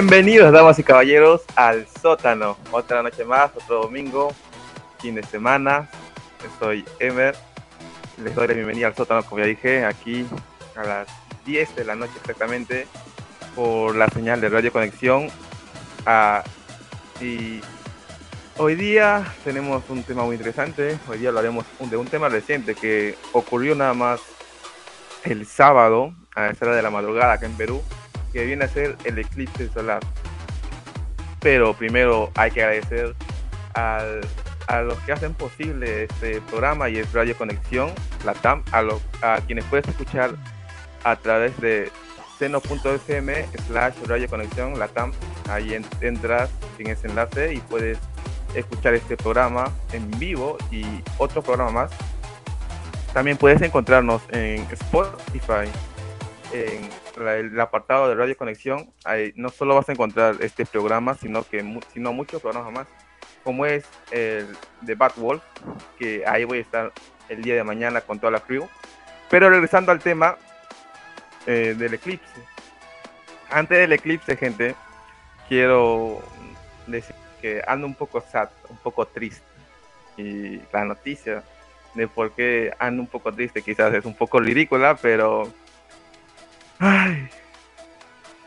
Bienvenidos, damas y caballeros, al sótano. Otra noche más, otro domingo, fin de semana. Soy Emer. Les doy la bienvenida al sótano, como ya dije, aquí a las 10 de la noche exactamente, por la señal de Radio Conexión. Ah, y hoy día tenemos un tema muy interesante. Hoy día hablaremos de un tema reciente que ocurrió nada más el sábado, a esa hora de la madrugada acá en Perú que viene a ser el eclipse solar. Pero primero hay que agradecer al, a los que hacen posible este programa y el Radio Conexión, la TAM, a, los, a quienes puedes escuchar a través de seno.fm slash Radio Conexión, la TAM. Ahí entras en ese enlace y puedes escuchar este programa en vivo y otro programa más. También puedes encontrarnos en Spotify, en el apartado de Radio Conexión, ahí no solo vas a encontrar este programa, sino que sino muchos programas más, como es el de Bad Wolf, que ahí voy a estar el día de mañana con toda la crew. Pero regresando al tema eh, del eclipse. Antes del eclipse, gente, quiero decir que ando un poco sad, un poco triste. Y la noticia de por qué ando un poco triste quizás es un poco ridícula, pero Ay,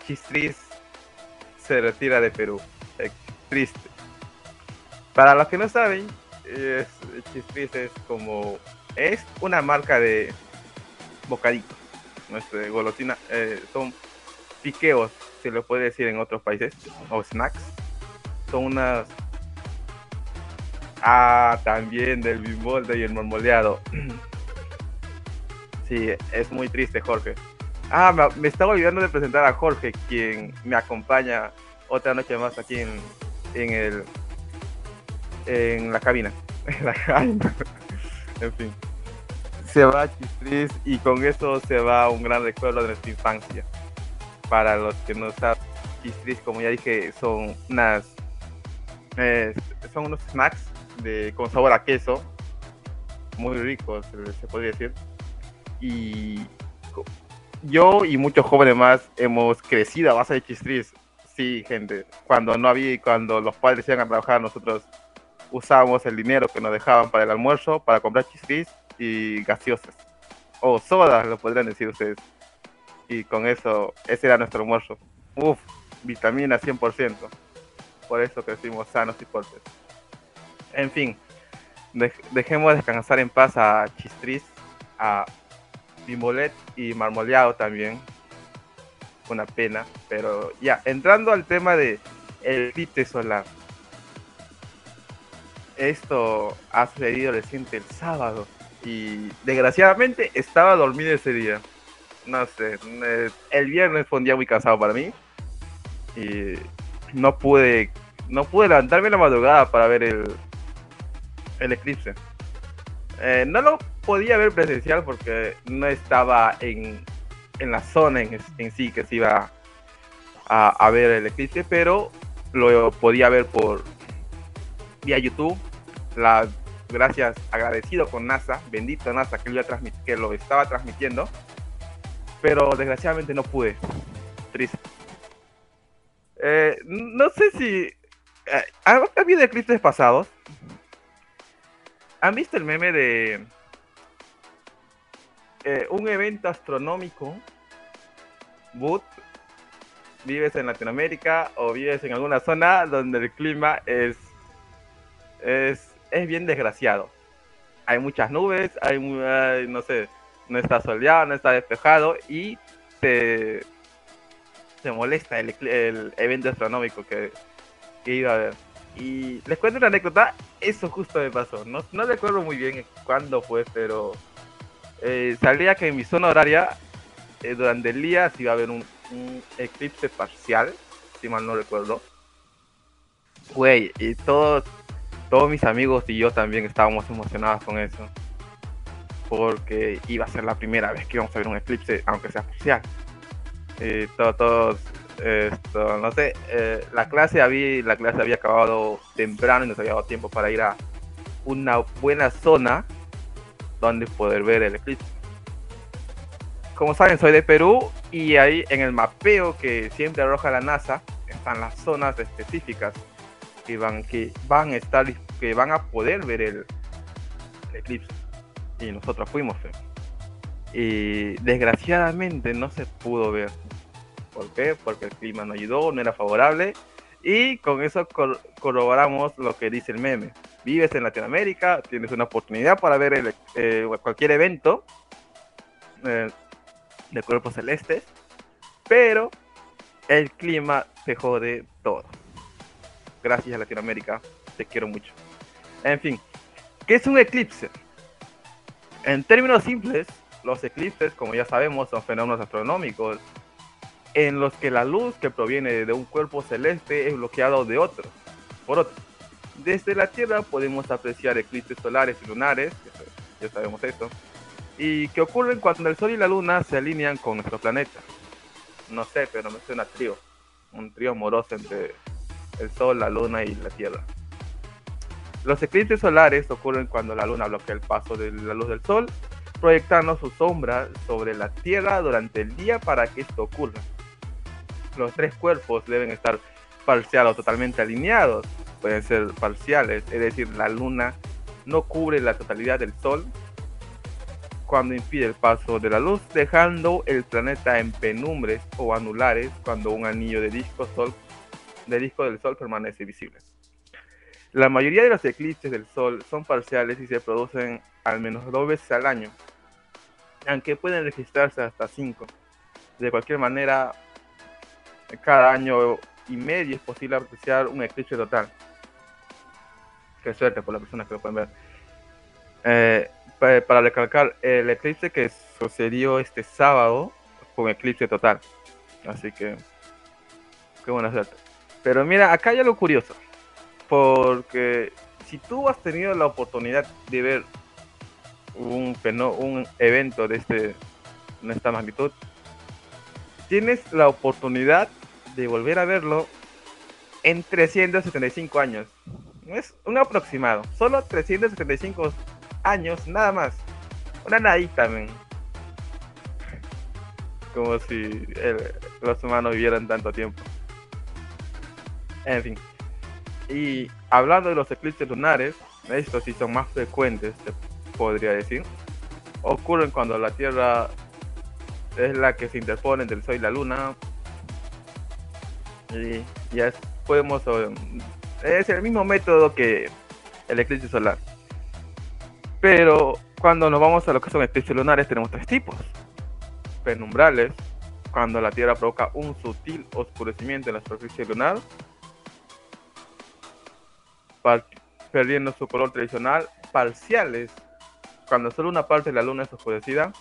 Chistris se retira de Perú. Eh, triste. Para los que no saben, es, es como. Es una marca de bocaditos. Nuestra golosina. Eh, son piqueos, se lo puede decir en otros países. O snacks. Son unas. Ah, también del bimbolde y el marmoleado. Sí, es muy triste, Jorge. Ah, me, estaba olvidando de presentar a Jorge, quien me acompaña otra noche más aquí en, en el en la cabina. en fin. Se va Chistris y con eso se va un gran recuerdo de nuestra infancia. Para los que no saben, Chistris, como ya dije, son unas son unos snacks de, con sabor a queso, muy ricos, se podría decir. Y yo y muchos jóvenes más hemos crecido a base de chistris. Sí, gente. Cuando no había, cuando los padres iban a trabajar, nosotros usábamos el dinero que nos dejaban para el almuerzo para comprar chistris y gaseosas. O sodas, lo podrían decir ustedes. Y con eso, ese era nuestro almuerzo. Uf, vitamina 100%. Por eso crecimos sanos y fuertes. En fin, dejemos descansar en paz a Chistris, a Y marmoleado también. Una pena. Pero ya, entrando al tema de el eclipse solar. Esto ha sucedido reciente el sábado. Y desgraciadamente estaba dormido ese día. No sé. El viernes fue un día muy cansado para mí. Y no pude. No pude levantarme en la madrugada para ver el, el eclipse. Eh, no lo podía ver presencial porque no estaba en, en la zona en, en, sí que se iba a, ver el eclipse, pero lo podía ver por vía YouTube. Gracias, agradecido con NASA, bendito NASA que lo, que lo estaba transmitiendo, pero desgraciadamente no pude. Triste. Eh, no sé si. Eh, ¿Ha habido eclipses pasados? ¿Han visto el meme de eh, un evento astronómico, Boot, vives en Latinoamérica o vives en alguna zona donde el clima es, es, es bien desgraciado. Hay muchas nubes, hay, no sé, no está soleado, no está despejado y te, te molesta el, evento astronómico que, que, iba a haber. Y les cuento una anécdota, eso justo me pasó. No, no recuerdo muy bien cuándo fue, pero eh, salía que en mi zona horaria, eh, durante el día, se iba a haber un, eclipse parcial, si mal no recuerdo. Güey, y todos, todos mis amigos y yo también estábamos emocionados con eso. Porque iba a ser la primera vez que íbamos a ver un eclipse, aunque sea parcial. Eh, todos, todos esto, no sé, eh, la clase había, la clase había acabado temprano y nos había dado tiempo para ir a una buena zona donde poder ver el eclipse. Como saben, soy de Perú y ahí en el mapeo que siempre arroja la NASA, están las zonas específicas que van, que van a estar, que van a poder ver el, eclipse. Y nosotros fuimos. Y desgraciadamente no se pudo ver. ¿Por qué? Porque el clima no ayudó, no era favorable. Y con eso corroboramos lo que dice el meme. Vives en Latinoamérica, tienes una oportunidad para ver el, eh, cualquier evento eh, de cuerpos celestes, pero el clima se jode todo. Gracias a Latinoamérica, te quiero mucho. En fin, ¿qué es un eclipse? En términos simples, los eclipses, como ya sabemos, son fenómenos astronómicos en los que la luz que proviene de un cuerpo celeste es bloqueado de otro, por otro. Desde la Tierra podemos apreciar eclipses solares y lunares, ya sabemos esto, y que ocurren cuando el Sol y la Luna se alinean con nuestro planeta. No sé, pero me suena trío, un trío amoroso entre el Sol, la Luna y la Tierra. Los eclipses solares ocurren cuando la Luna bloquea el paso de la luz del Sol, proyectando su sombra sobre la Tierra durante el día para que esto ocurra. Los tres cuerpos deben estar parcial o totalmente alineados, pueden ser parciales, es decir, la Luna no cubre la totalidad del Sol cuando impide el paso de la luz, dejando el planeta en penumbres o anulares cuando un anillo de disco, sol, de disco del Sol permanece visible. La mayoría de los eclipses del Sol son parciales y se producen al menos dos veces al año, aunque pueden registrarse hasta cinco. De cualquier manera, cada año y medio es posible apreciar un eclipse total. Qué suerte por las personas que lo pueden ver. Eh, para recalcar, el eclipse que sucedió este sábado fue un eclipse total. Así que, qué buena suerte. Pero mira, acá hay algo curioso. Porque si tú has tenido la oportunidad de ver un, un evento de, este, de esta magnitud, tienes la oportunidad de volver a verlo en 375 años. Es un aproximado, solo 375 años, nada más. Una nadita, men. Como si los humanos vivieran tanto tiempo. En fin. Y hablando de los eclipses lunares, estos sí son más frecuentes, se podría decir. Ocurren cuando la Tierra es la que se interpone entre el Sol y la Luna. Y ya podemos... Es el mismo método que el eclipse solar. Pero cuando nos vamos a lo que son eclipses lunares, tenemos tres tipos. Penumbrales, cuando la Tierra provoca un sutil oscurecimiento en la superficie lunar, perdiendo su color tradicional. Parciales, cuando solo una parte de la Luna es oscurecida.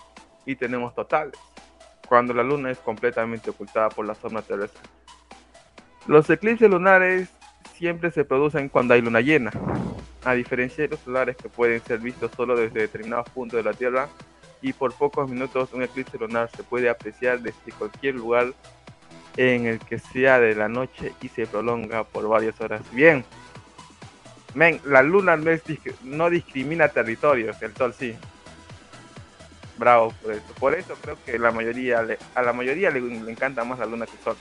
Y tenemos totales, cuando la Luna es completamente ocultada por la sombra terrestre. Los eclipses lunares siempre se producen cuando hay luna llena, a diferencia de los solares que pueden ser vistos solo desde determinados puntos de la Tierra y por pocos minutos un eclipse lunar se puede apreciar desde cualquier lugar en el que sea de la noche y se prolonga por varias horas. Bien, men, la luna no, discrimina territorios, el sol sí. Bravo por eso. Por eso creo que la mayoría a la mayoría le, encanta más la luna que el sol.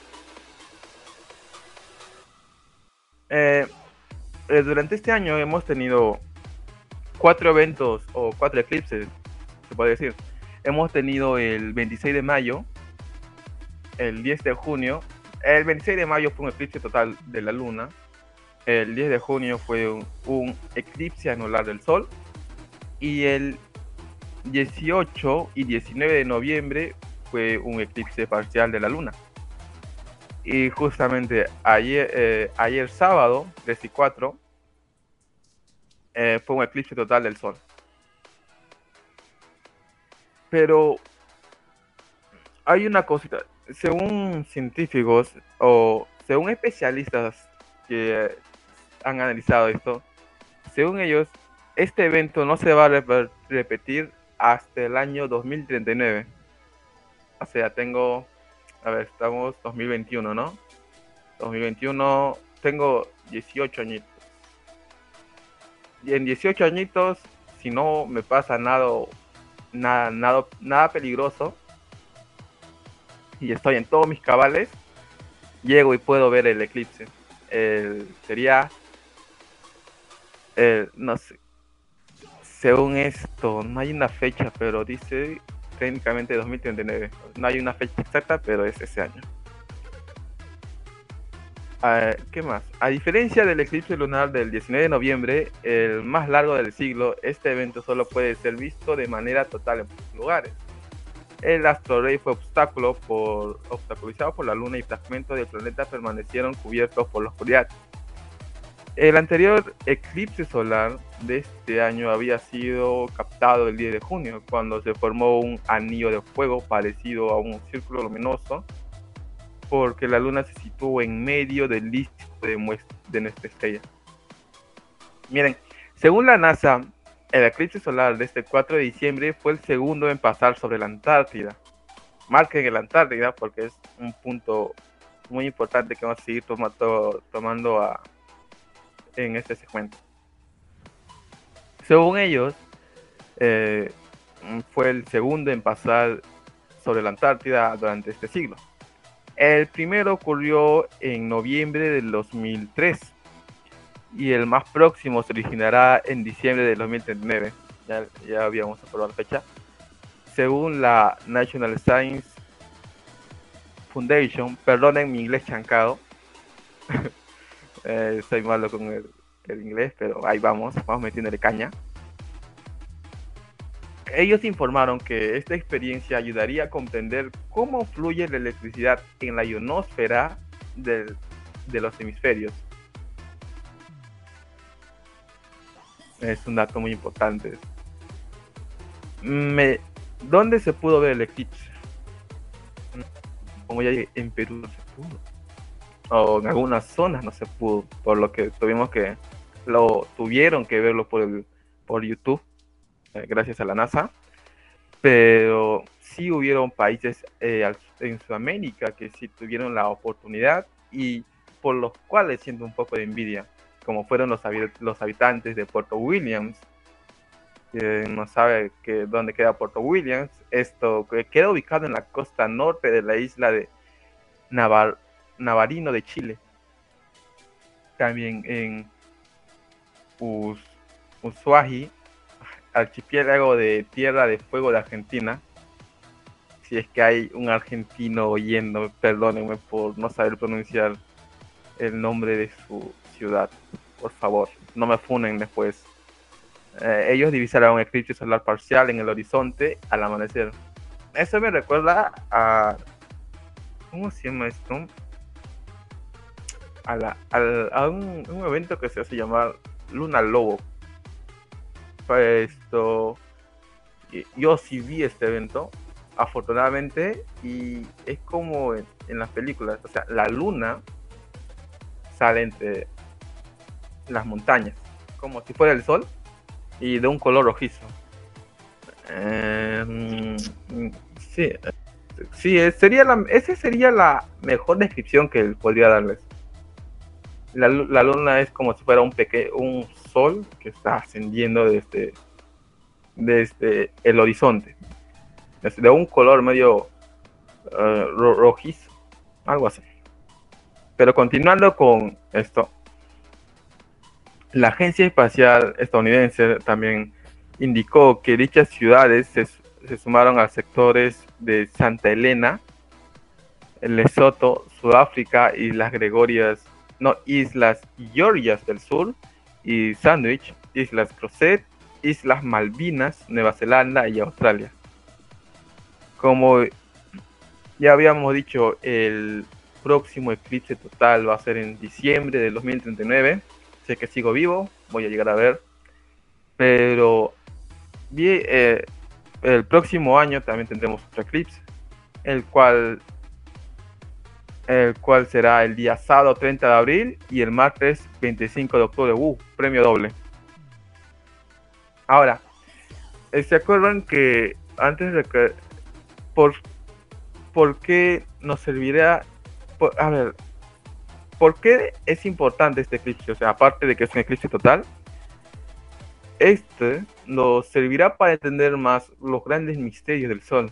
Eh, eh, durante este año hemos tenido cuatro eventos o cuatro eclipses, se puede decir. Hemos tenido el 26 de mayo, el 10 de junio. El 26 de mayo fue un eclipse total de la luna. El 10 de junio fue un, eclipse anular del sol. Y el 18 y 19 de noviembre fue un eclipse parcial de la luna. Y justamente ayer, eh, ayer sábado, 3 y 4, eh, fue un eclipse total del Sol. Pero hay una cosita, según científicos o según especialistas que han analizado esto, según ellos, este evento no se va a repetir hasta el año 2039. O sea, tengo a ver, estamos 2021, ¿no? 2021, tengo 18 añitos. Y en 18 añitos, si no me pasa nada, nada, nada, nada peligroso, y estoy en todos mis cabales, llego y puedo ver el eclipse. sería, no sé, según esto, no hay una fecha, pero dice técnicamente 2039. No hay una fecha exacta, pero es ese año. Ah, ¿Qué más? A diferencia del eclipse lunar del 19 de noviembre, el más largo del siglo, este evento solo puede ser visto de manera total en muchos lugares. El asteroide fue obstáculo obstaculizado por la Luna y fragmentos del planeta permanecieron cubiertos por la oscuridad. El anterior eclipse solar de este año había sido captado el 10 de junio, cuando se formó un anillo de fuego parecido a un círculo luminoso porque la luna se situó en medio del disco de, nuestra estrella. Miren, según la NASA, el eclipse solar de este 4 de diciembre fue el segundo en pasar sobre la Antártida. Marquen la Antártida porque es un punto muy importante que vamos a seguir tomando, tomando en este segmento. Según ellos, eh, fue el segundo en pasar sobre la Antártida durante este siglo. El primero ocurrió en noviembre del 2003 y el más próximo se originará en diciembre del 2039. Ya, ya habíamos aprobado la fecha. Según la National Science Foundation, perdonen mi inglés chancado. eh, soy malo con el, inglés, pero ahí vamos, vamos metiéndole caña ellos informaron que esta experiencia ayudaría a comprender cómo fluye la electricidad en la ionosfera de, los hemisferios. Es un dato muy importante. Me, ¿Dónde se pudo ver el eclipse? Como ya dije, en Perú se. O en algunas zonas no se pudo. Por lo que tuvimos que. Lo tuvieron que verlo por, el, por YouTube eh, gracias a la NASA, pero sí hubieron países eh, en Sudamérica que sí tuvieron la oportunidad y por los cuales siento un poco de envidia, como fueron los, los habitantes de Puerto Williams. no sabe que, dónde queda Puerto Williams. Esto queda ubicado en la costa norte de la isla de Navarino de Chile. También en Us Ushuaji archipiélago de Tierra de Fuego de Argentina. Si es que hay un argentino oyendo, perdónenme por no saber pronunciar el nombre de su ciudad. Por favor, no me funen después. Eh, ellos divisaron un eclipse solar parcial en el horizonte al amanecer. Eso me recuerda a. ¿Cómo se llama esto? A, la, a, un, evento que se hace llamar Luna Lobo, esto, yo sí vi este evento, afortunadamente, y es como en, las películas, o sea, la luna sale entre las montañas, como si fuera el sol, y de un color rojizo. Em, sí, sí, sería la, esa sería la mejor descripción que podría darles. La, la, luna es como si fuera un pequeño, un sol que está ascendiendo desde, desde el horizonte. de un color medio eh, rojizo, algo así. Pero continuando con esto, la Agencia Espacial Estadounidense también indicó que dichas ciudades se, se sumaron a sectores de Santa Elena, Lesoto, Sudáfrica y las Gregorias, no, Islas Georgias del Sur y Sandwich, Islas Crozet, Islas Malvinas, Nueva Zelanda y Australia. Como ya habíamos dicho, el próximo eclipse total va a ser en diciembre del 2039. Sé que sigo vivo, voy a llegar a ver. Pero eh, el próximo año también tendremos otro eclipse, el cual el cual será el día sábado 30 de abril y el martes 25 de octubre. Uh, premio doble. Ahora, eh, ¿se acuerdan que antes de que... ¿Por, por qué nos servirá? a ver, ¿por qué es importante este eclipse? O sea, aparte de que es un eclipse total, este nos servirá para entender más los grandes misterios del Sol.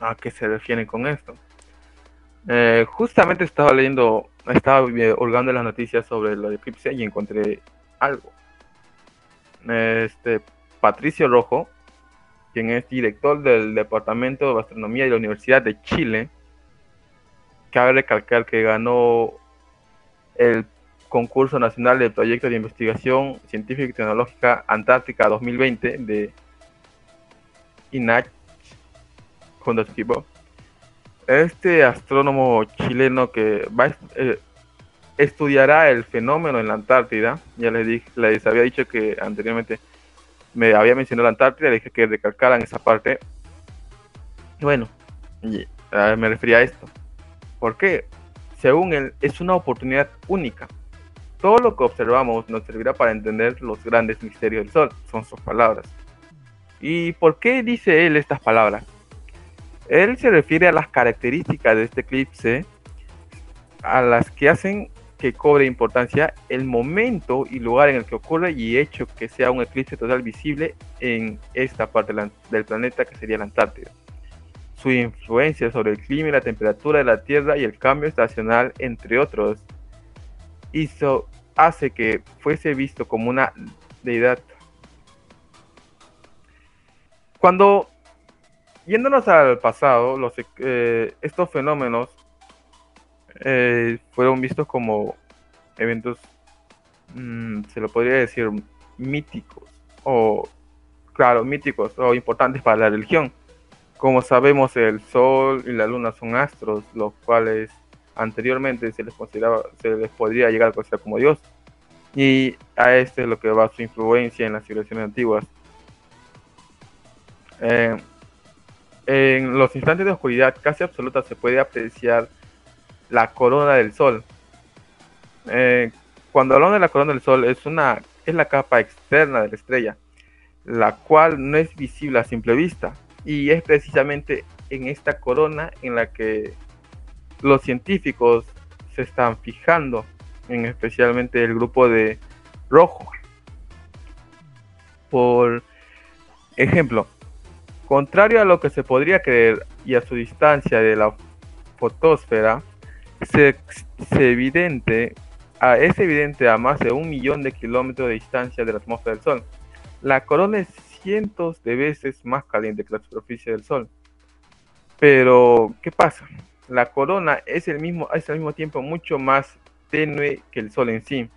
¿A qué se refiere con esto? Eh, justamente estaba leyendo, estaba hurgando las noticias sobre el eclipse y encontré algo. Este Patricio Rojo, quien es director del Departamento de Astronomía de la Universidad de Chile, cabe recalcar que ganó el concurso nacional de proyectos de investigación científica y tecnológica Antártica 2020 de INACH con dos equipos. Este astrónomo chileno que va eh, estudiará el fenómeno en la Antártida, ya les dije, les había dicho que anteriormente me había mencionado la Antártida, dije que recalcaran esa parte. Bueno, me refería a esto. ¿Por qué? Según él, es una oportunidad única todo lo que observamos nos servirá para entender los grandes misterios del Sol, son sus palabras. ¿Y por qué dice él estas palabras? Él se refiere a las características de este eclipse, a las que hacen que cobre importancia el momento y lugar en el que ocurre y hecho que sea un eclipse total visible en esta parte del planeta que sería la Antártida. Su influencia sobre el clima y la temperatura de la Tierra y el cambio estacional, entre otros, hizo, hace que fuese visto como una deidad. Cuando, yéndonos al pasado, los, eh, estos fenómenos eh, fueron vistos como eventos, mm, se lo podría decir, míticos, o claro, míticos o importantes para la religión. Como sabemos, el Sol y la Luna son astros, los cuales anteriormente se les consideraba, se les podría llegar a considerar como Dios. Y a este es lo que va su influencia en las civilizaciones antiguas. Eh, en los instantes de oscuridad casi absoluta se puede apreciar la corona del sol. Eh, cuando hablamos de la corona del sol es una es la capa externa de la estrella, la cual no es visible a simple vista y es precisamente en esta corona en la que los científicos se están fijando, en especialmente el grupo de rojo. Por ejemplo, contrario a lo que se podría creer y a su distancia de la fotosfera, es evidente a más de un millón de kilómetros de distancia de la atmósfera del Sol. La corona es cientos de veces más caliente que la superficie del Sol. Pero, ¿qué pasa? la corona es, el mismo, es al mismo tiempo mucho más tenue que el Sol en sí.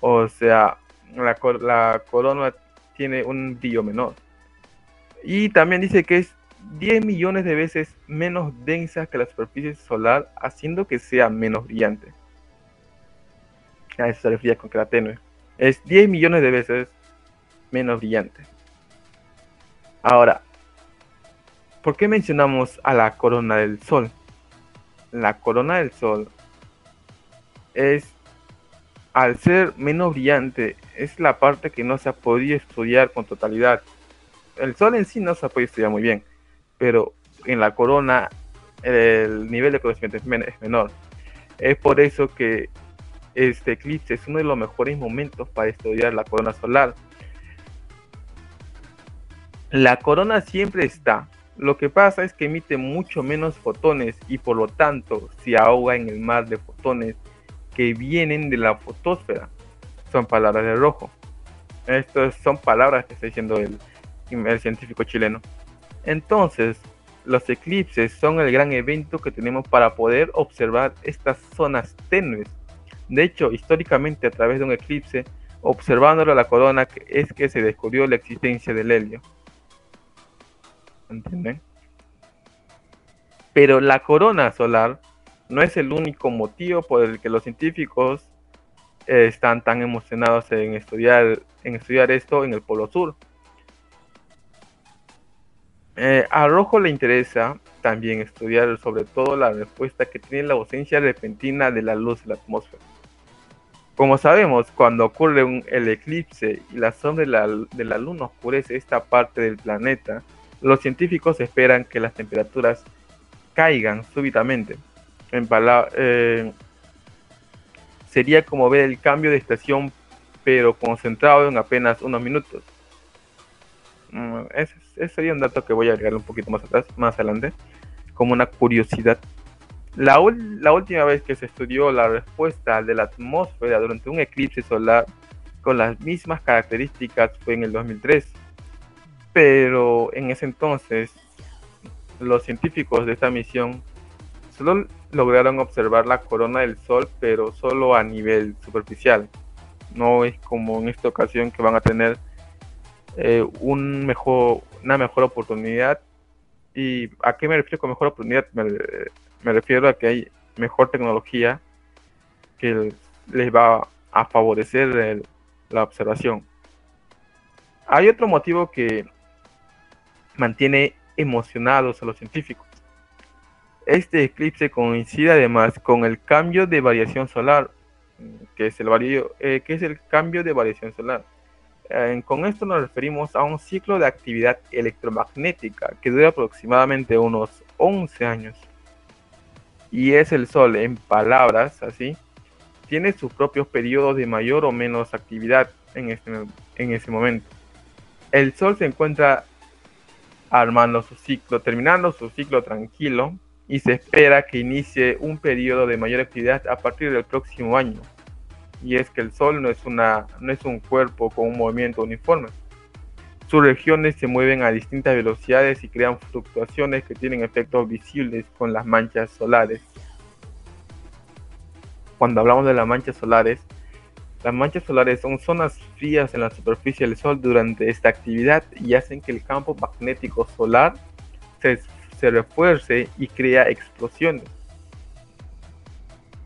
O sea, la, la corona tiene un brillo menor. Y también dice que es 10 millones de veces menos densa que la superficie solar, haciendo que sea menos brillante. A eso se refiere con que la tenue. Es 10 millones de veces menos brillante. Ahora, ¿por qué mencionamos a la corona del Sol? la corona del Sol es, al ser menos brillante, es la parte que no se ha podido estudiar con totalidad. El Sol en sí no se podido estudiar muy bien, pero en la corona el nivel de conocimiento es, menor. Es por eso que este eclipse es uno de los mejores momentos para estudiar la corona solar. La corona siempre está, lo que pasa es que emite mucho menos fotones y por lo tanto se ahoga en el mar de fotones que vienen de la fotosfera. Son palabras de rojo. Estas son palabras que está diciendo el, el científico chileno. Entonces, los eclipses son el gran evento que tenemos para poder observar estas zonas tenues. De hecho, históricamente a través de un eclipse, observándolo a la corona, es que se descubrió la existencia del helio. ¿entienden? Pero la corona solar no es el único motivo por el que los científicos eh, están tan emocionados en estudiar, en estudiar esto en el Polo Sur. Eh, a Rojo le interesa también estudiar sobre todo la respuesta que tiene la ausencia repentina de la luz en la atmósfera. Como sabemos, cuando ocurre un, el eclipse y la sombra de la, de la luna oscurece esta parte del planeta, los científicos esperan que las temperaturas caigan súbitamente. En eh, sería como ver el cambio de estación, pero concentrado en apenas unos minutos. Mm, sería un dato que voy a agregar un poquito más atrás, más adelante, como una curiosidad. La, última vez que se estudió la respuesta de la atmósfera durante un eclipse solar con las mismas características fue en el 2003. Pero en ese entonces, los científicos de esta misión solo lograron observar la corona del Sol, pero solo a nivel superficial. No es como en esta ocasión que van a tener eh, un mejor, una mejor oportunidad. ¿Y a qué me refiero con mejor oportunidad? Me, refiero a que hay mejor tecnología que les va a favorecer la observación. Hay otro motivo que mantiene emocionados a los científicos. Este eclipse coincide además con el cambio de variación solar, que es el, eh, que es el cambio de variación solar. Eh, con esto nos referimos a un ciclo de actividad electromagnética que dura aproximadamente unos 11 años. Y es el Sol, en palabras así, tiene sus propios periodos de mayor o menos actividad en, este, en ese momento. El Sol se encuentra armando su ciclo, terminando su ciclo tranquilo, y se espera que inicie un periodo de mayor actividad a partir del próximo año. Y es que el Sol no es, una, no es un cuerpo con un movimiento uniforme. Sus regiones se mueven a distintas velocidades y crean fluctuaciones que tienen efectos visibles con las manchas solares. Cuando hablamos de las manchas solares, las manchas solares son zonas frías en la superficie del Sol durante esta actividad y hacen que el campo magnético solar se se refuerce y crea explosiones.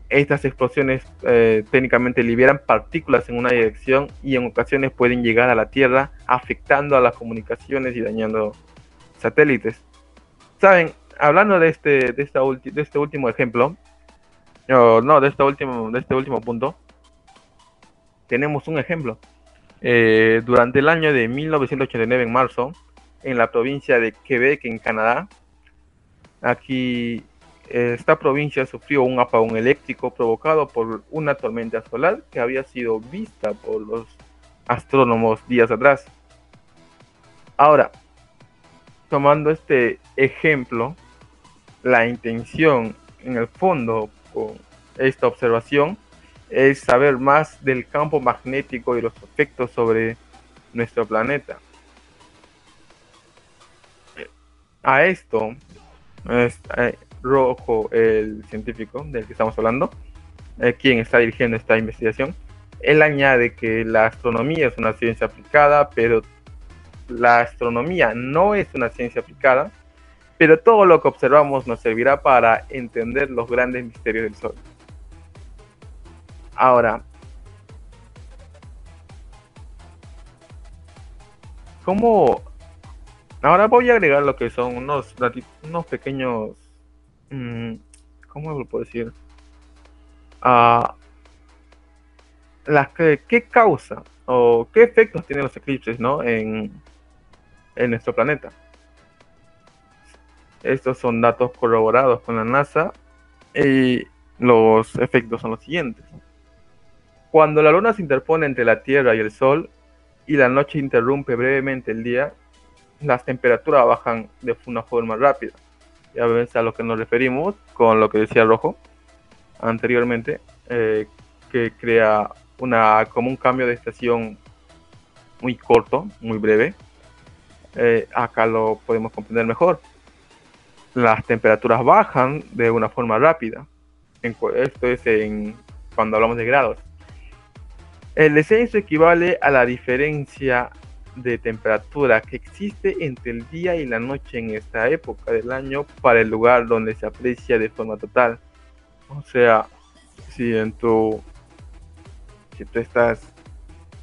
Estas explosiones eh, técnicamente liberan partículas en una dirección y en ocasiones pueden llegar a la Tierra afectando a las comunicaciones y dañando satélites. Saben, hablando de este, de esta de este último ejemplo, no, de este último, de este último punto, tenemos un ejemplo. Eh, durante el año de 1989, en marzo, en la provincia de Quebec, en Canadá, Aquí esta provincia sufrió un apagón eléctrico provocado por una tormenta solar que había sido vista por los astrónomos días atrás. Ahora, tomando este ejemplo, la intención en el fondo con esta observación es saber más del campo magnético y los efectos sobre nuestro planeta. A esto es eh, Rojo, el científico del que estamos hablando, eh, quien está dirigiendo esta investigación. Él añade que la astronomía es una ciencia aplicada, pero la astronomía no es una ciencia aplicada, pero todo lo que observamos nos servirá para entender los grandes misterios del Sol. Ahora, ¿cómo Ahora voy a agregar lo que son unos, unos pequeños. Mm, ¿Cómo lo puedo decir? Uh, ¿Qué causa o qué efectos tienen los eclipses ¿no? en, en nuestro planeta? Estos son datos corroborados con la NASA y los efectos son los siguientes. Cuando la luna se interpone entre la Tierra y el Sol y la noche interrumpe brevemente el día, las temperaturas bajan de una forma rápida. Ya ves a lo que nos referimos con lo que decía Rojo anteriormente, eh, que crea una, como un cambio de estación muy corto, muy breve. Eh, acá lo podemos comprender mejor. Las temperaturas bajan de una forma rápida. esto es en, cuando hablamos de grados. El descenso equivale a la diferencia de temperatura que existe entre el día y la noche en esta época del año para el lugar donde se aprecia de forma total. O sea, si en tu si tú estás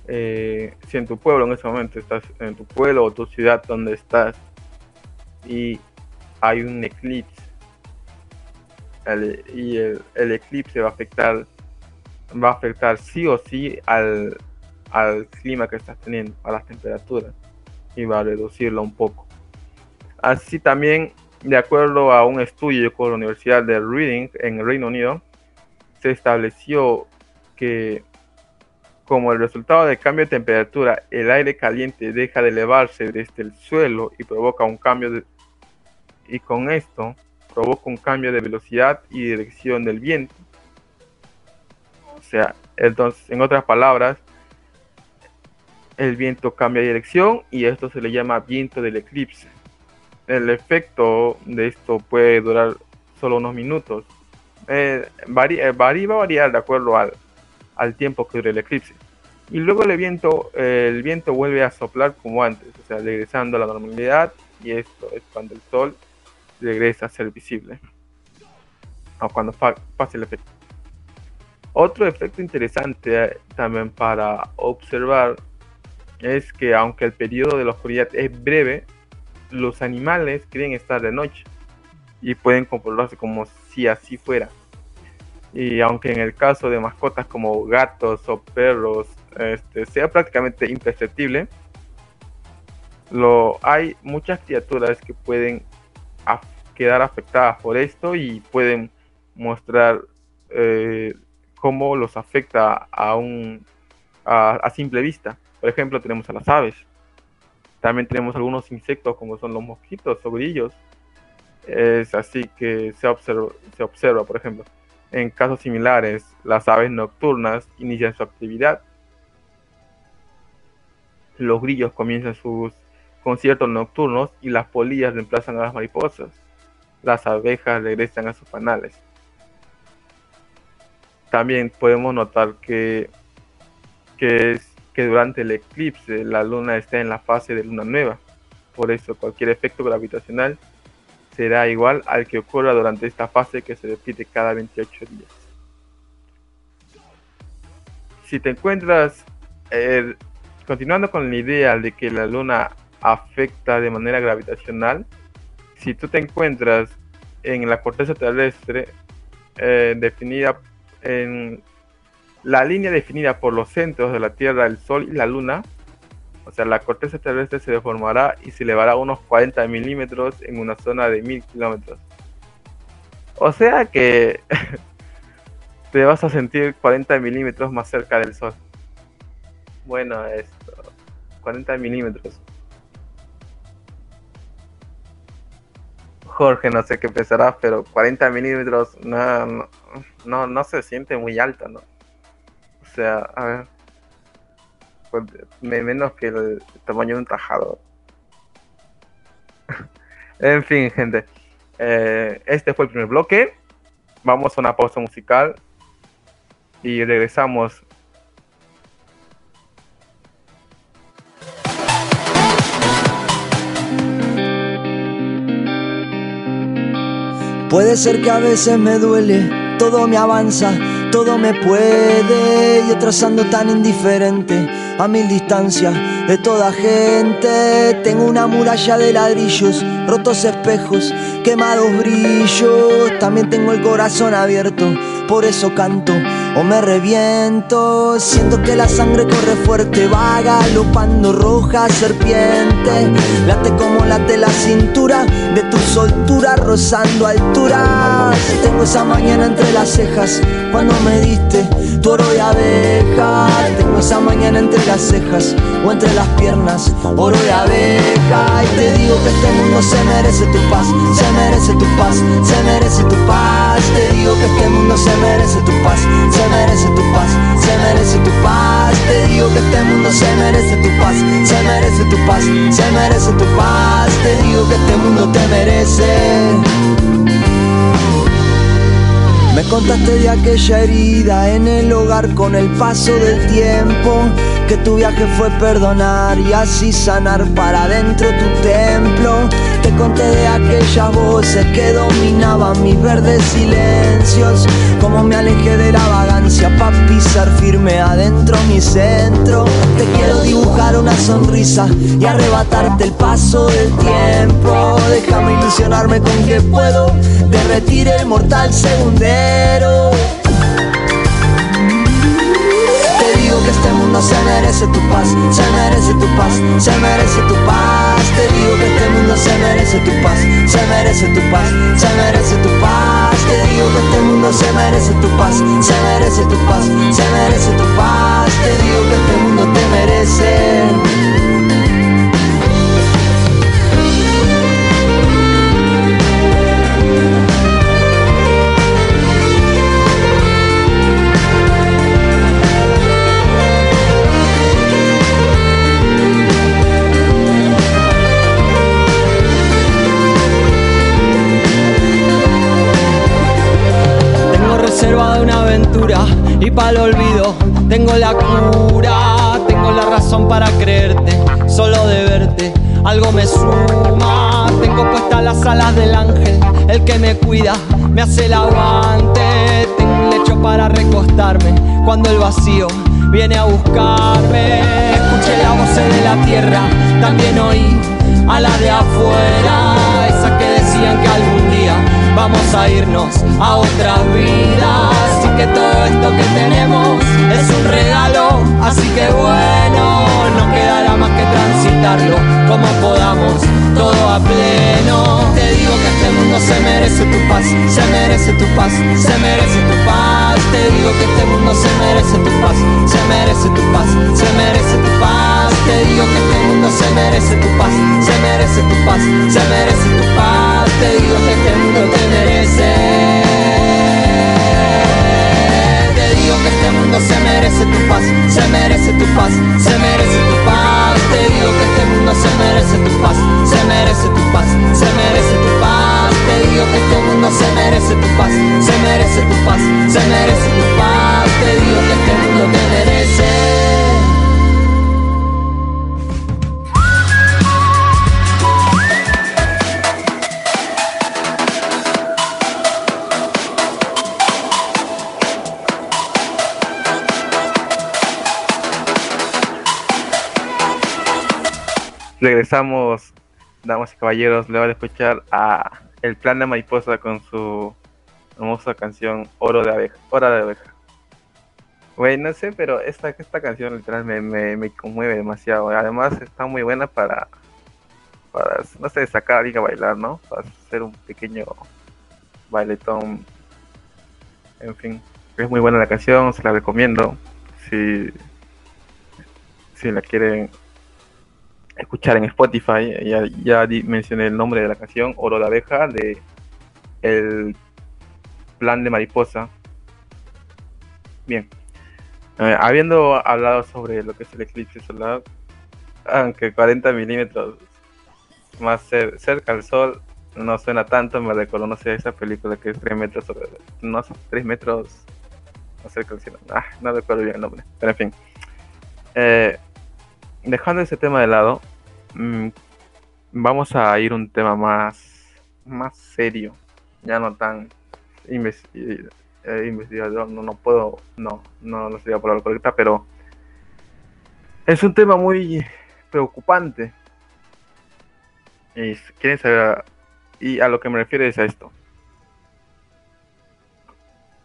eh, si en tu pueblo en ese momento estás en tu pueblo o tu ciudad donde estás y hay un eclipse y el, el eclipse va a afectar va a afectar sí o sí al, al clima que estás teniendo, a las temperaturas, y va a reducirlo un poco. Así también, de acuerdo a un estudio con la Universidad de Reading en Reino Unido, se estableció que como el resultado del cambio de temperatura, el aire caliente deja de elevarse desde el suelo y provoca un cambio de... Y con esto, provoca un cambio de velocidad y dirección del viento. O sea, entonces, en otras palabras, el viento cambia dirección y esto se le llama viento del eclipse. El efecto de esto puede durar solo unos minutos. Eh, varía, va a variar de acuerdo al, al tiempo que dure el eclipse. Y luego el viento, el viento vuelve a soplar como antes, o sea, regresando a la normalidad y esto es cuando el sol regresa a ser visible o cuando pase el efecto. Otro efecto interesante eh, también para observar es que aunque el periodo de la oscuridad es breve, los animales creen estar de noche y pueden comportarse como si así fuera. Y aunque en el caso de mascotas como gatos o perros este, sea prácticamente imperceptible, lo, hay muchas criaturas que pueden quedar afectadas por esto y pueden mostrar eh, cómo los afecta a, un, a, simple vista. Por ejemplo, tenemos a las aves. También tenemos algunos insectos como son los mosquitos o grillos. Es así que se observa, se observa, por ejemplo. En casos similares, las aves nocturnas inician su actividad. Los grillos comienzan sus conciertos nocturnos y las polillas reemplazan a las mariposas. Las abejas regresan a sus panales. También podemos notar que, que, que durante el eclipse la luna está en la fase de luna nueva. Por eso cualquier efecto gravitacional será igual al que ocurra durante esta fase que se repite cada 28 días. Si te encuentras, eh, continuando con la idea de que la luna afecta de manera gravitacional. Si tú te encuentras en la corteza terrestre eh, definida en la línea definida por los centros de la Tierra, el Sol y la Luna, o sea, la corteza terrestre se deformará y se elevará unos 40 milímetros en una zona de 1000 kilómetros. O sea que te vas a sentir 40 milímetros más cerca del Sol. Bueno, esto, 40 milímetros. Jorge, no sé qué pesará, pero 40 milímetros no, no, no, se siente muy alto, ¿no? O sea, a ver, pues, menos que el tamaño de un tajado. en fin, gente, eh, este fue el primer bloque. Vamos a una pausa musical. Y regresamos. Puede ser que a veces me duele, todo me avanza, todo me puede. Yo trazando tan indiferente a mil distancias de toda gente. Tengo una muralla de ladrillos, rotos espejos, quemados brillos. También tengo el corazón abierto, por eso canto o me reviento. Siento que la sangre corre fuerte, va galopando roja serpiente. Late como late la cintura de tu soltura rozando alturas. Tengo esa mañana entre las cejas cuando me diste oro de abeja. Tengo esa mañana entre las cejas o entre las piernas, oro de abeja. Y te digo que este mundo se merece tu paz, se merece tu paz, se merece tu paz. Te digo que este mundo se merece tu paz, se merece tu paz, se merece tu paz. Te digo que este mundo se merece tu paz, se merece tu paz, se merece tu paz. Te digo que este mundo te merece. Me contaste de aquella herida en el hogar con el paso del tiempo. Que tu viaje fue perdonar y así sanar para dentro tu templo. Te conté de aquellas voces que dominaban mis verdes silencios. Como me alejé de la vagancia para pisar firme adentro mi centro. Te quiero dibujar una sonrisa y arrebatarte el paso del tiempo. Déjame ilusionarme con que puedo derretir el mortal segundero. Mundo se merece tu paz, se merece tu paz, se merece tu paz. Te digo que este mundo se merece tu paz, se merece tu paz, se merece tu paz. Te digo que este mundo se merece tu paz, se merece tu paz, se merece tu paz. Te digo que este mundo te merece. Me suma. Tengo puestas las alas del ángel, el que me cuida, me hace el aguante. Tengo un lecho para recostarme cuando el vacío viene a buscarme. Escuché la voz de la tierra, también oí a la de afuera, esa que decían que algún día vamos a irnos a otras vidas y que todo esto que tenemos es un regalo, así que bueno, no más que transitarlo como podamos, todo a pleno. Te digo que este mundo se merece tu paz, se merece tu paz, se merece tu paz. Te digo que este mundo se merece tu paz, se merece tu paz, se merece tu paz. Te digo que este mundo se merece tu paz, se merece tu paz, se merece tu paz. Te digo que este mundo te merece. Que este mundo se merece tu paz, se merece tu paz, se merece tu paz. Te digo que este mundo se merece tu paz, se merece tu paz, se merece tu paz. Te digo que este mundo se merece tu paz, se merece tu paz, se merece tu paz. Te digo que este mundo te merece. Regresamos, damas y caballeros, le van a escuchar a El Plan de Mariposa con su hermosa canción Oro de Abeja, Hora de Abeja. Güey, no sé, pero esta, esta canción literal me, me, conmueve demasiado. Además está muy buena para, para no sé, sacar a alguien a bailar, ¿no? Para hacer un pequeño bailetón. En fin, es muy buena la canción, se la recomiendo. Si, si la quieren escuchar en Spotify. Ya, ya mencioné el nombre de la canción, Oro de Abeja, de El Plan de Mariposa. Bien. Eh, habiendo hablado sobre lo que es el eclipse solar, aunque 40 milímetros más cerca al sol no suena tanto, me recuerdo, no sé, esa película que es 3 metros sobre, no sé, 3 metros más cerca al cielo. Ah, no recuerdo bien el nombre, pero en fin. Eh, dejando ese tema de lado, mm, vamos a ir a un tema más, más serio, ya no tan eh, investigador, no, no puedo, no, no, no sería la palabra correcta, pero es un tema muy preocupante. Y quieren saber, y a lo que me refiero es a esto.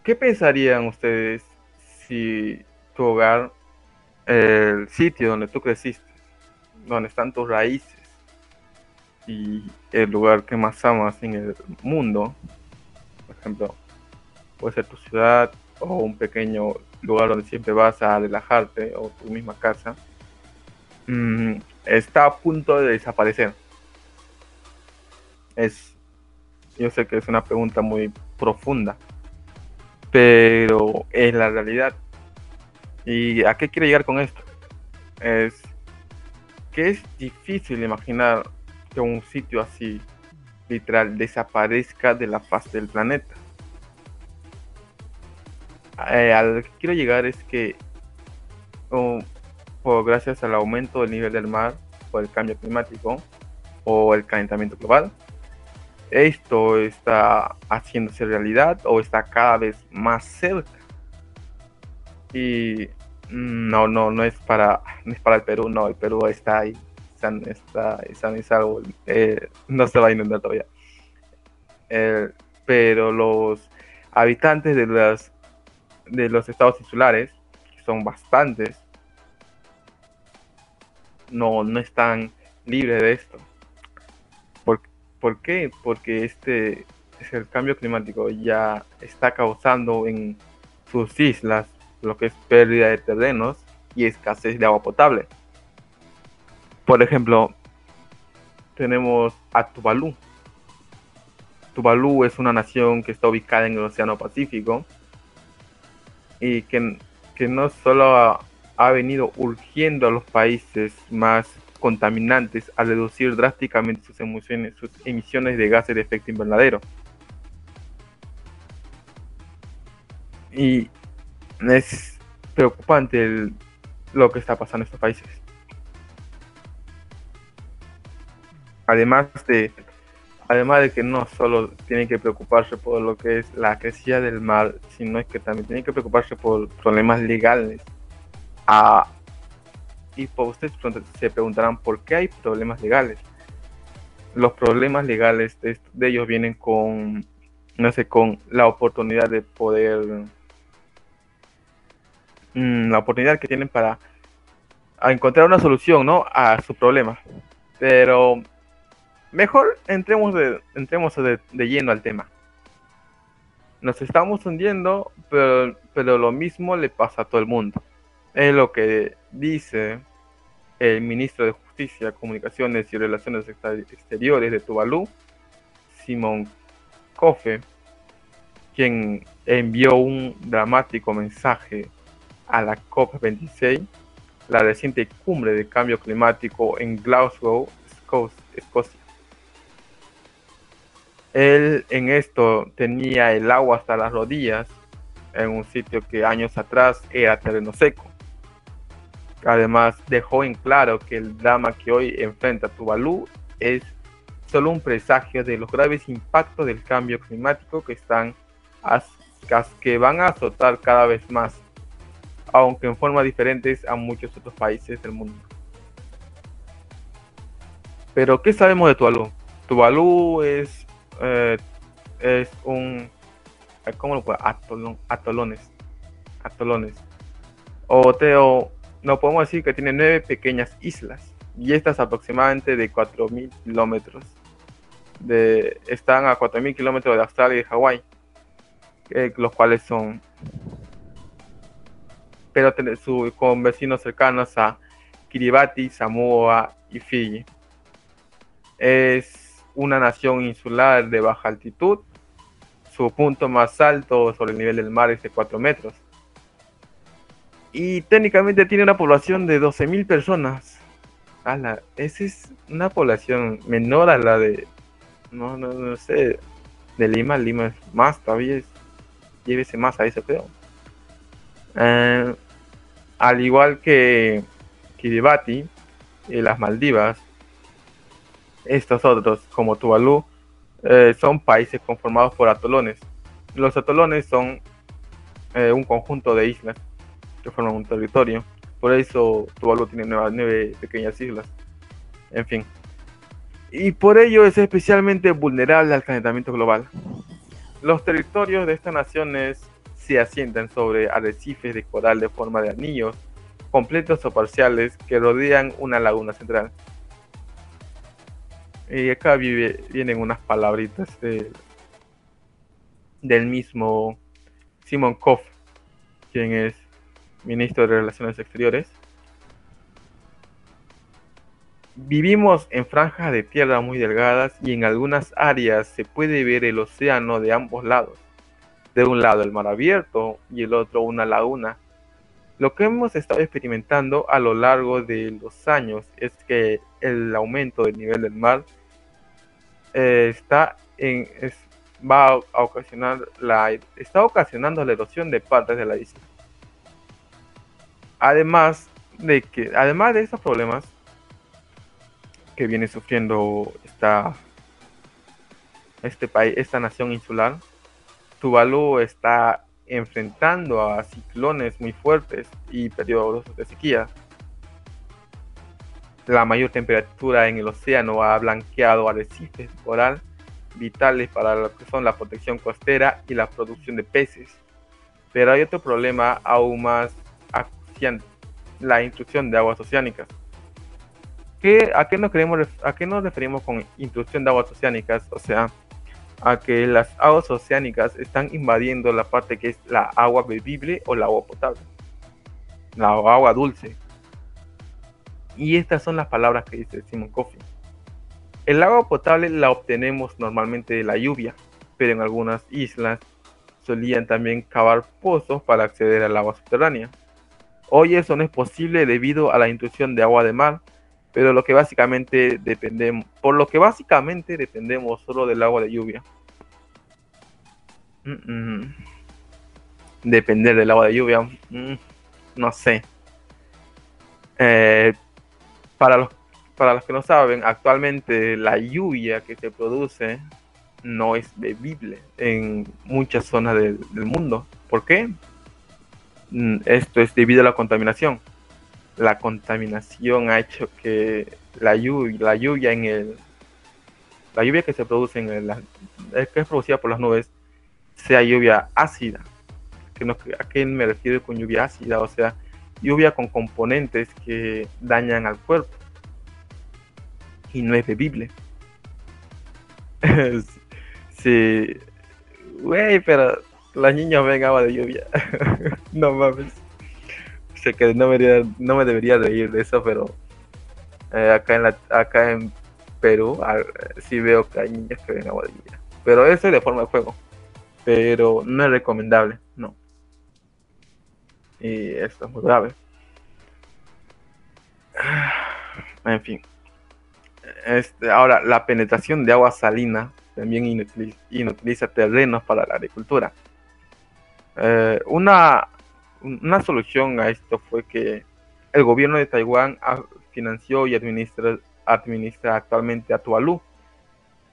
¿Qué pensarían ustedes si tu hogar el sitio donde tú creciste, donde están tus raíces y el lugar que más amas en el mundo, por ejemplo, puede ser tu ciudad o un pequeño lugar donde siempre vas a relajarte o tu misma casa, mm, está a punto de desaparecer. Es, yo sé que es una pregunta muy profunda, pero es la realidad ¿Y a qué quiero llegar con esto? Es que es difícil imaginar que un sitio así, literal, desaparezca de la faz del planeta. Eh, a lo que quiero llegar es que, por, gracias al aumento del nivel del mar, por el cambio climático o el calentamiento global, esto está haciéndose realidad o está cada vez más cerca. Y no, no, no es para, no es para el Perú, no, el Perú está ahí, está, está salvo, eh, no se va a inundar todavía. Eh, pero los habitantes de las de los estados insulares, que son bastantes, no, no están libres de esto. ¿Por, ¿Por qué? Porque este es el cambio climático ya está causando en sus islas lo que es pérdida de terrenos y escasez de agua potable. Por ejemplo, tenemos a Tuvalu. Tuvalu es una nación que está ubicada en el Océano Pacífico y que, que no solo ha, venido urgiendo a los países más contaminantes a reducir drásticamente sus emisiones, sus emisiones de gases de efecto invernadero. Y es preocupante lo que está pasando en estos países. Además de, además de que no solo tienen que preocuparse por lo que es la crecida del mar, sino es que también tienen que preocuparse por problemas legales. Ah, y por ustedes se preguntarán por qué hay problemas legales. Los problemas legales de, ellos vienen con, no sé, con la oportunidad de poder, mm, la oportunidad que tienen para encontrar una solución, ¿no? A su problema. Pero Mejor entremos de, entremos de, lleno al tema. Nos estamos hundiendo, pero, pero lo mismo le pasa a todo el mundo. Es lo que dice el ministro de Justicia, Comunicaciones y Relaciones Exteriores de Tuvalu, Simón Kofe, quien envió un dramático mensaje a la COP26, la reciente cumbre de cambio climático en Glasgow, Escocia. Él en esto tenía el agua hasta las rodillas en un sitio que años atrás era terreno seco. Además dejó en claro que el drama que hoy enfrenta Tuvalu es solo un presagio de los graves impactos del cambio climático que están que van a azotar cada vez más, aunque en formas diferentes a muchos otros países del mundo. Pero ¿qué sabemos de Tuvalu? Tuvalu es eh, es un. Eh, ¿Cómo lo puedo? atolones. Atolones. O, Teo, no podemos decir que tiene nueve pequeñas islas. Y estas aproximadamente de 4.000 kilómetros. Están a 4.000 kilómetros de Australia y de Hawái. los cuales son. Pero con vecinos cercanos a Kiribati, Samoa y Fiji. Es una nación insular de baja altitud. Su punto más alto sobre el nivel del mar es de 4 metros. Y técnicamente tiene una población de 12.000 personas. Esa es una población menor a la de. No, no, no sé. De Lima. Lima es más todavía. llévese más a eso, creo. Eh, al igual que Kiribati y las Maldivas, estos otros, como Tuvalu, eh, son países conformados por atolones. Los atolones son eh, un conjunto de islas que forman un territorio. Por eso Tuvalu tiene nueve, pequeñas islas. En fin. Y por ello es especialmente vulnerable al calentamiento global. Los territorios de estas naciones se asientan sobre arrecifes de coral de forma de anillos, completos o parciales, que rodean una laguna central. Y acá vienen unas palabritas del mismo Simon Koff, quien es ministro de Relaciones Exteriores. Vivimos en franjas de tierra muy delgadas y en algunas áreas se puede ver el océano de ambos lados. De un lado el mar abierto y el otro una laguna. Lo que hemos estado experimentando a lo largo de los años es que el aumento del nivel del mar eh, está va ocasionar la, está ocasionando la erosión de partes de la isla. Además de que, además de estos problemas que viene sufriendo esta, este país, esta nación insular, Tuvalu está enfrentando a ciclones muy fuertes y periodos de sequía la mayor temperatura en el océano ha blanqueado arrecifes coral vitales para lo que son la protección costera y la producción de peces. Pero hay otro problema aún más acuciante, la intrusión de aguas oceánicas. ¿Qué, a, qué nos queremos, ¿A qué nos referimos con intrusión de aguas oceánicas? O sea, a que las aguas oceánicas están invadiendo la parte que es la agua bebible o la agua potable, la agua dulce. Y estas son las palabras que dice Simon Coffey. El agua potable la obtenemos normalmente de la lluvia, pero en algunas islas solían también cavar pozos para acceder al agua subterránea. Hoy eso no es posible debido a la intrusión de agua de mar, pero lo que básicamente dependemos, por lo que básicamente dependemos solo del agua de lluvia. depender del agua de lluvia, mm, no sé. Eh, para, los, para los que no saben, actualmente la lluvia que se produce no es bebible en muchas zonas del, mundo. ¿Por qué? Mm, esto es debido a la contaminación. La contaminación ha hecho que la lluvia, la lluvia en el la lluvia que se produce en el, que es producida por las nubes sea lluvia ácida. ¿A qué me refiero con lluvia ácida? O sea, lluvia con componentes que dañan al cuerpo y no es bebible. sí, güey, pero los niños ven agua de lluvia. no mames. Sé que no me, debería, no me debería reír de eso, pero eh, acá en la, acá en Perú sí veo que hay niños que ven agua de lluvia. Pero eso es de forma de juego. Pero no es recomendable, no. Y esto es muy grave. En fin. Este, ahora, la penetración de agua salina también inutiliza, terrenos para la agricultura. Eh, una, una solución a esto fue que el gobierno de Taiwán financió y administra, administra actualmente a Tuvalu,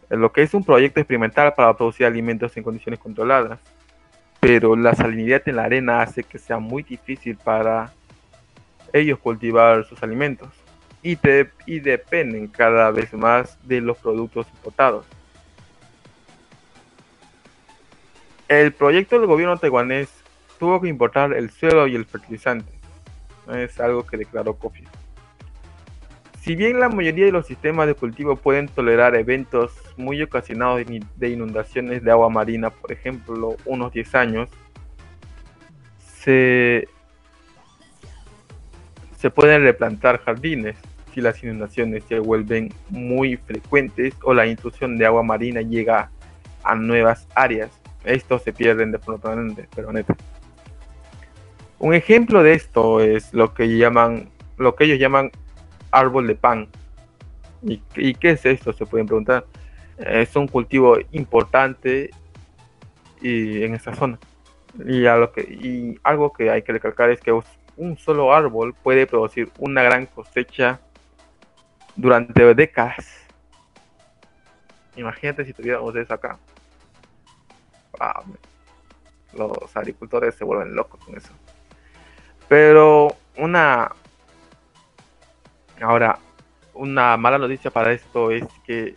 lo que es un proyecto experimental para producir alimentos en condiciones controladas. Pero la salinidad en la arena hace que sea muy difícil para ellos cultivar sus alimentos y dependen cada vez más de los productos importados. El proyecto del gobierno taiwanés tuvo que importar el suelo y el fertilizante. Es algo que declaró Kofi. Si bien la mayoría de los sistemas de cultivo pueden tolerar eventos muy ocasionados de inundaciones de agua marina, por ejemplo, unos 10 años, se, se pueden replantar jardines si las inundaciones se vuelven muy frecuentes o la intrusión de agua marina llega a nuevas áreas. Estos se pierden de permanente, pero neta. Un ejemplo de esto es lo que llaman, lo que ellos llaman árbol de pan. ¿Y, qué es esto? Se pueden preguntar. Es un cultivo importante y en esta zona. Y, a lo que, y algo que hay que recalcar es que un solo árbol puede producir una gran cosecha durante décadas. Imagínate si tuviéramos eso acá. los agricultores se vuelven locos con eso. Pero una Ahora, una mala noticia para esto es que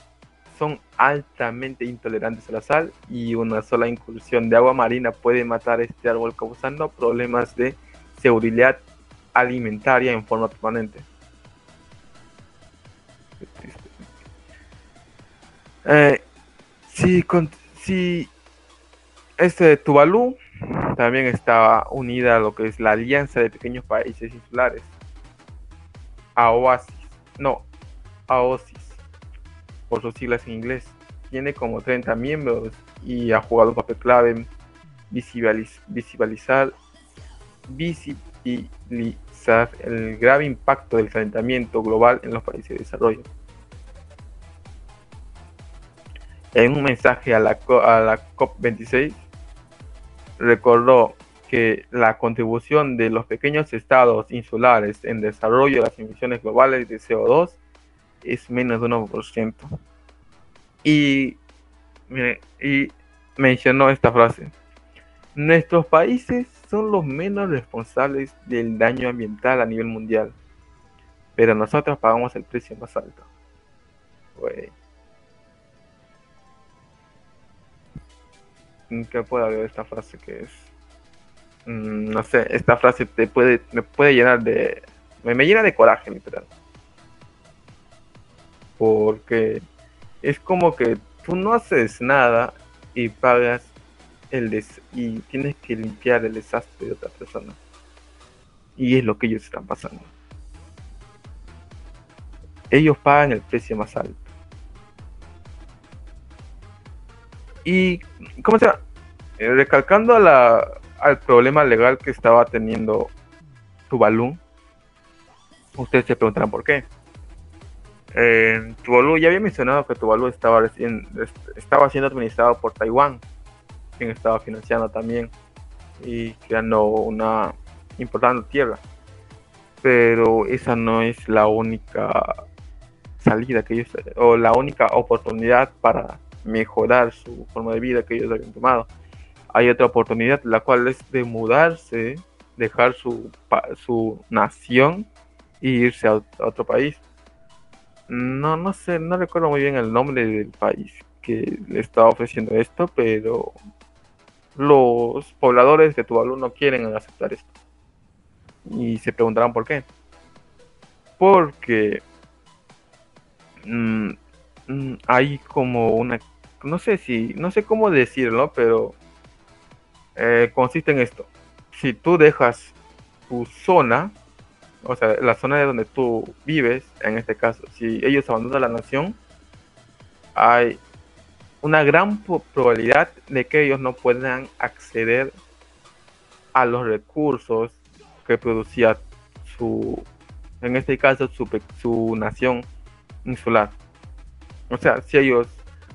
son altamente intolerantes a la sal y una sola incursión de agua marina puede matar este árbol causando problemas de seguridad alimentaria en forma permanente. Eh, si, si este Tuvalu también estaba unida a lo que es la Alianza de Pequeños Países Insulares AOASIS, no, AOSIS, por sus siglas en inglés. Tiene como 30 miembros y ha jugado un papel clave en visibilizar, visibilizar el grave impacto del calentamiento global en los países de desarrollo. En un mensaje a la, a la COP26, recordó que la contribución de los pequeños estados insulares en desarrollo de las emisiones globales de CO2 es menos de 1%. Y, y mencionó esta frase. Nuestros países son los menos responsables del daño ambiental a nivel mundial, pero nosotros pagamos el precio más alto. ¿Qué puede haber esta frase que es? Mm, no sé, esta frase te puede, me puede llenar de, me, llena de coraje, literal. Porque es como que tú no haces nada y pagas el des y tienes que limpiar el desastre de otra persona. Y es lo que ellos están pasando. Ellos pagan el precio más alto. Y, ¿cómo se llama? Eh, recalcando al problema legal que estaba teniendo Tuvalu, ustedes se preguntarán por qué. Eh, Tuvalu, ya había mencionado que Tuvalu estaba, recién, estaba siendo administrado por Taiwán, quien estaba financiando también. y creando una importante tierra. Pero esa no es la única salida que ellos, o la única oportunidad para mejorar su forma de vida que ellos habían tomado. Hay otra oportunidad, la cual es de mudarse, dejar su, su nación e irse a otro país. No, no sé, no recuerdo muy bien el nombre del país que le estaba ofreciendo esto, pero los pobladores de Tuvalu no quieren aceptar esto. Y se preguntarán por qué. Porque mm, mm, hay como una, no sé si, no sé cómo decirlo, pero eh, consiste en esto. Si tú dejas tu zona, o sea, la zona de donde tú vives, en este caso, si ellos abandonan la nación, hay una gran probabilidad de que ellos no puedan acceder a los recursos que producía su, en este caso, su, su nación insular. O sea, si ellos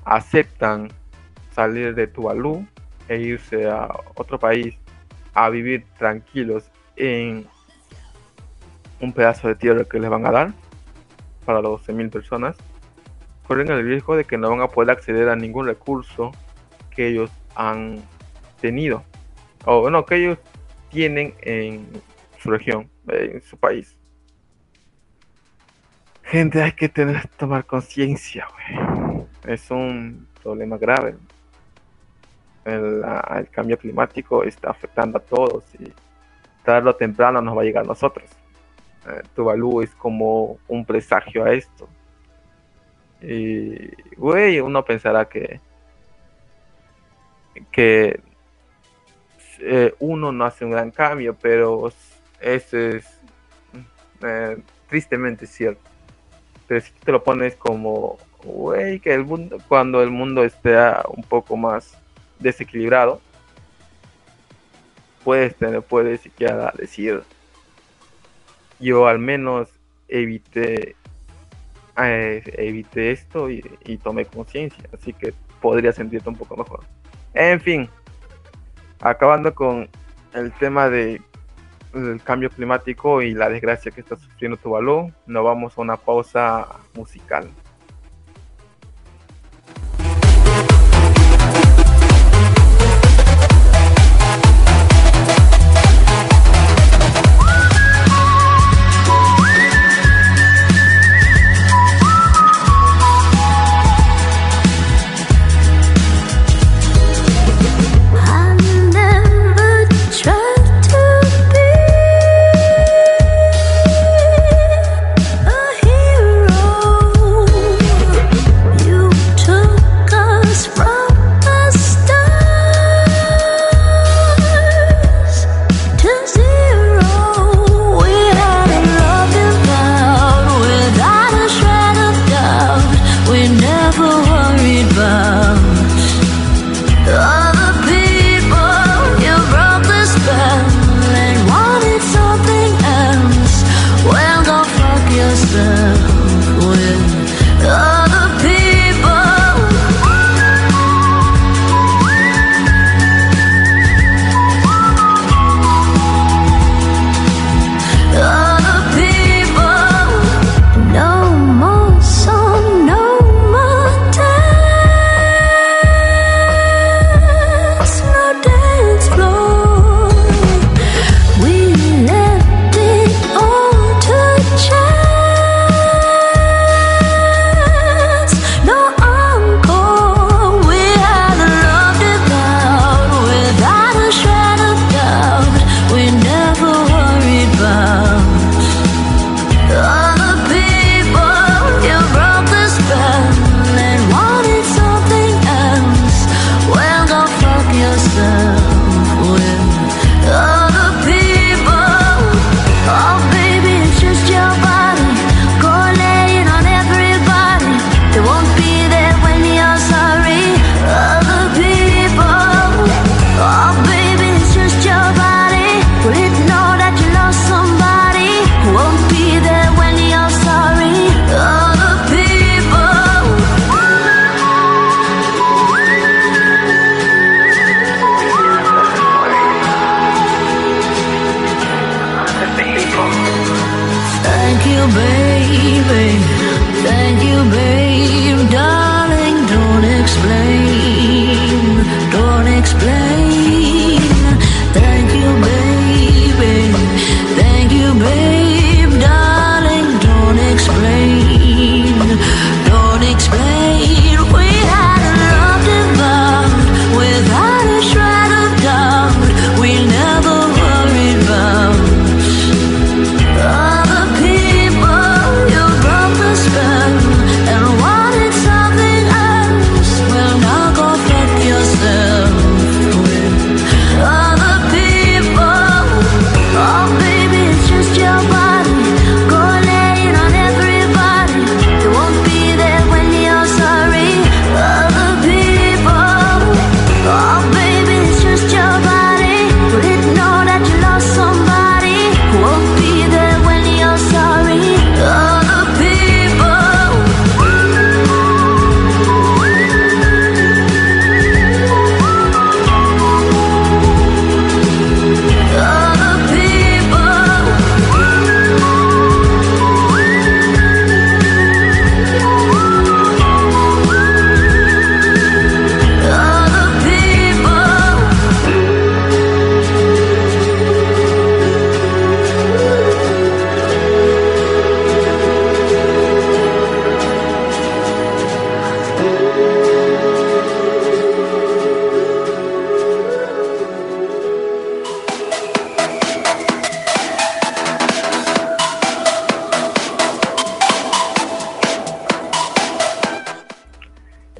aceptan salir de Tuvalu e irse a otro país a vivir tranquilos en un pedazo de tierra que les van a dar para los 12.000 personas, corren el riesgo de que no van a poder acceder a ningún recurso que ellos han tenido o no que ellos tienen en su región, en su país. Gente, hay que tener tomar conciencia, Es un problema grave. El, cambio climático está afectando a todos y tarde o temprano nos va a llegar a nosotros. Eh, Tuvalu es como un presagio a esto. Y, güey, uno pensará que, que eh, uno no hace un gran cambio, pero eso es eh, tristemente cierto. Pero si te lo pones como, güey, que el mundo, cuando el mundo esté un poco más desequilibrado, puedes tener, puedes siquiera decir, yo al menos evité eh, esto y, tomé conciencia, así que podría sentirte un poco mejor. En fin, acabando con el tema de el cambio climático y la desgracia que está sufriendo Tuvalu, nos vamos a una pausa musical. baby. Thank you. Darling, don't explain. Don't explain.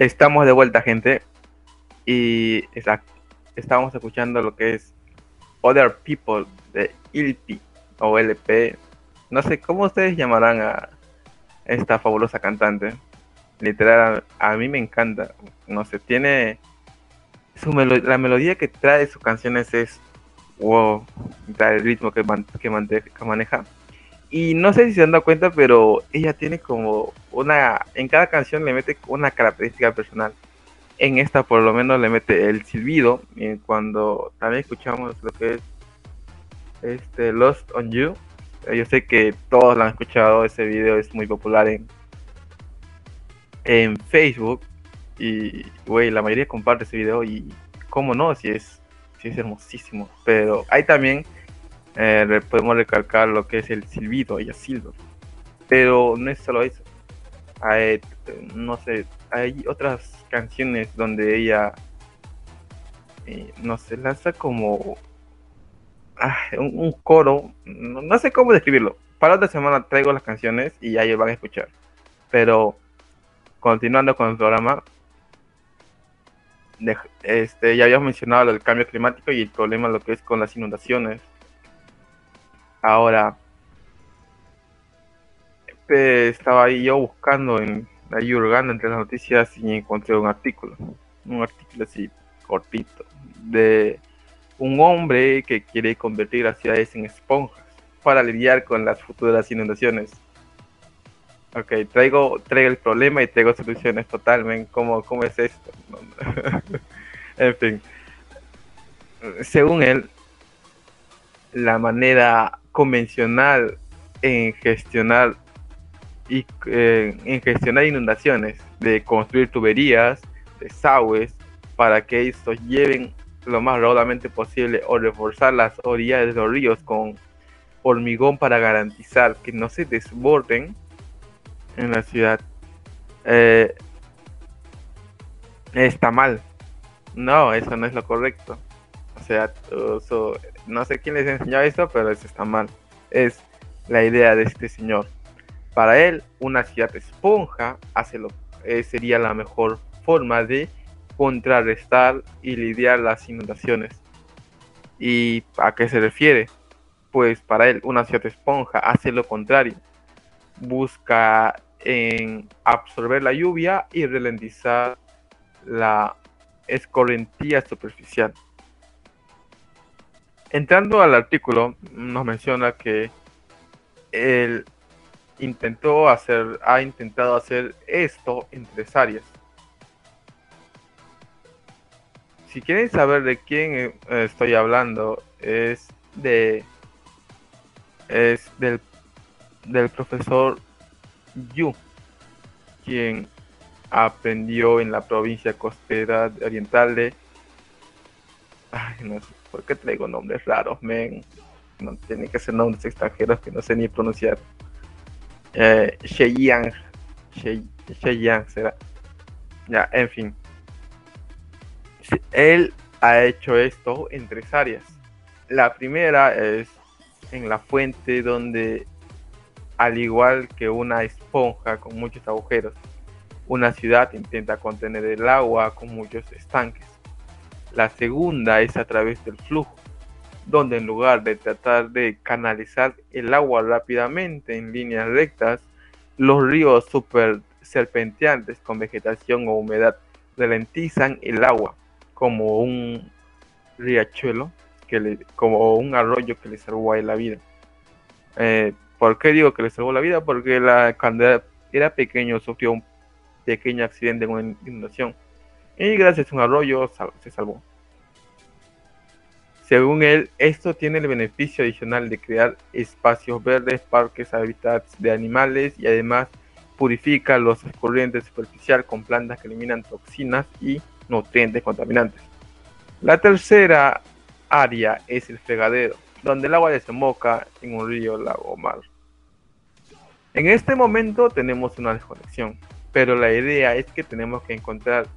Estamos de vuelta, gente. Y estamos escuchando lo que es Other People de ILP o LP. No sé cómo ustedes llamarán a esta fabulosa cantante. Literal, a, mí me encanta. No sé, tiene. Su la melodía que trae sus canciones es. Wow, el ritmo que, que maneja y no sé si se han dado cuenta, pero ella tiene como una. En cada canción le mete una característica personal. En esta, por lo menos, le mete el silbido. Y cuando también escuchamos lo que es este Lost on You. Eh, yo sé que todos lo han escuchado. Ese video es muy popular en, en Facebook. Y, güey, la mayoría comparte ese video. Y, cómo no, si es, si es hermosísimo. Pero hay también eh, podemos recalcar lo que es el silbido, ella silba. Pero no es solo eso. Hay, no sé, hay otras canciones donde ella, eh, no sé, lanza como ah, un, coro, no, sé cómo describirlo. Para otra semana traigo las canciones y ya ellos van a escuchar. Pero continuando con el programa, este, ya habíamos mencionado el cambio climático y el problema lo que es con las inundaciones Ahora, estaba ahí yo buscando, en, ahí hurgando entre las noticias y encontré un artículo, un artículo así cortito, de un hombre que quiere convertir las ciudades en esponjas para lidiar con las futuras inundaciones. Ok, traigo, traigo el problema y traigo soluciones totalmente. ¿Cómo, ¿Cómo es esto? en fin. Según él, la manera convencional en gestionar y eh, en gestionar inundaciones, de construir tuberías, desagües, para que estos lleven lo más raudamente posible o reforzar las orillas de los ríos con hormigón para garantizar que no se desborden en la ciudad. Eh, está mal. No, eso no es lo correcto. O sea, eso, no sé quién les enseñó esto, pero eso está mal. Es la idea de este señor. Para él, una ciudad esponja hace lo, eh, sería la mejor forma de contrarrestar y lidiar las inundaciones. ¿Y a qué se refiere? Pues para él, una ciudad esponja hace lo contrario. Busca en absorber la lluvia y ralentizar la escorrentía superficial. Entrando al artículo, nos menciona que él intentó hacer, ha intentado hacer esto en tres áreas. Si quieren saber de quién eh, estoy hablando, es de es del del profesor Yu, quien aprendió en la provincia costera oriental de... Ay, no sé por qué traigo nombres raros, men. No tiene que ser nombres extranjeros que no sé ni pronunciar. Eh, Shenyang. Shenyang será. Ya, en fin. Él ha hecho esto en tres áreas. La primera es en la fuente donde, al igual que una esponja con muchos agujeros, una ciudad intenta contener el agua con muchos estanques. La segunda es a través del flujo, donde en lugar de tratar de canalizar el agua rápidamente en líneas rectas, los ríos super serpenteantes con vegetación o humedad ralentizan el agua como un riachuelo, que le, como un arroyo que le salvó a la vida. Eh, ¿Por qué digo que le salvó la vida? Porque la, cuando era pequeño sufrió un pequeño accidente con inundación y gracias a un arroyo se salvó. Según él, esto tiene el beneficio adicional de crear espacios verdes, parques, hábitats de animales y además purifica los corrientes superficial con plantas que eliminan toxinas y nutrientes contaminantes. La tercera área es el fregadero, donde el agua desemboca en un río, lago o mar. En este momento tenemos una desconexión, pero la idea es que tenemos que encontrar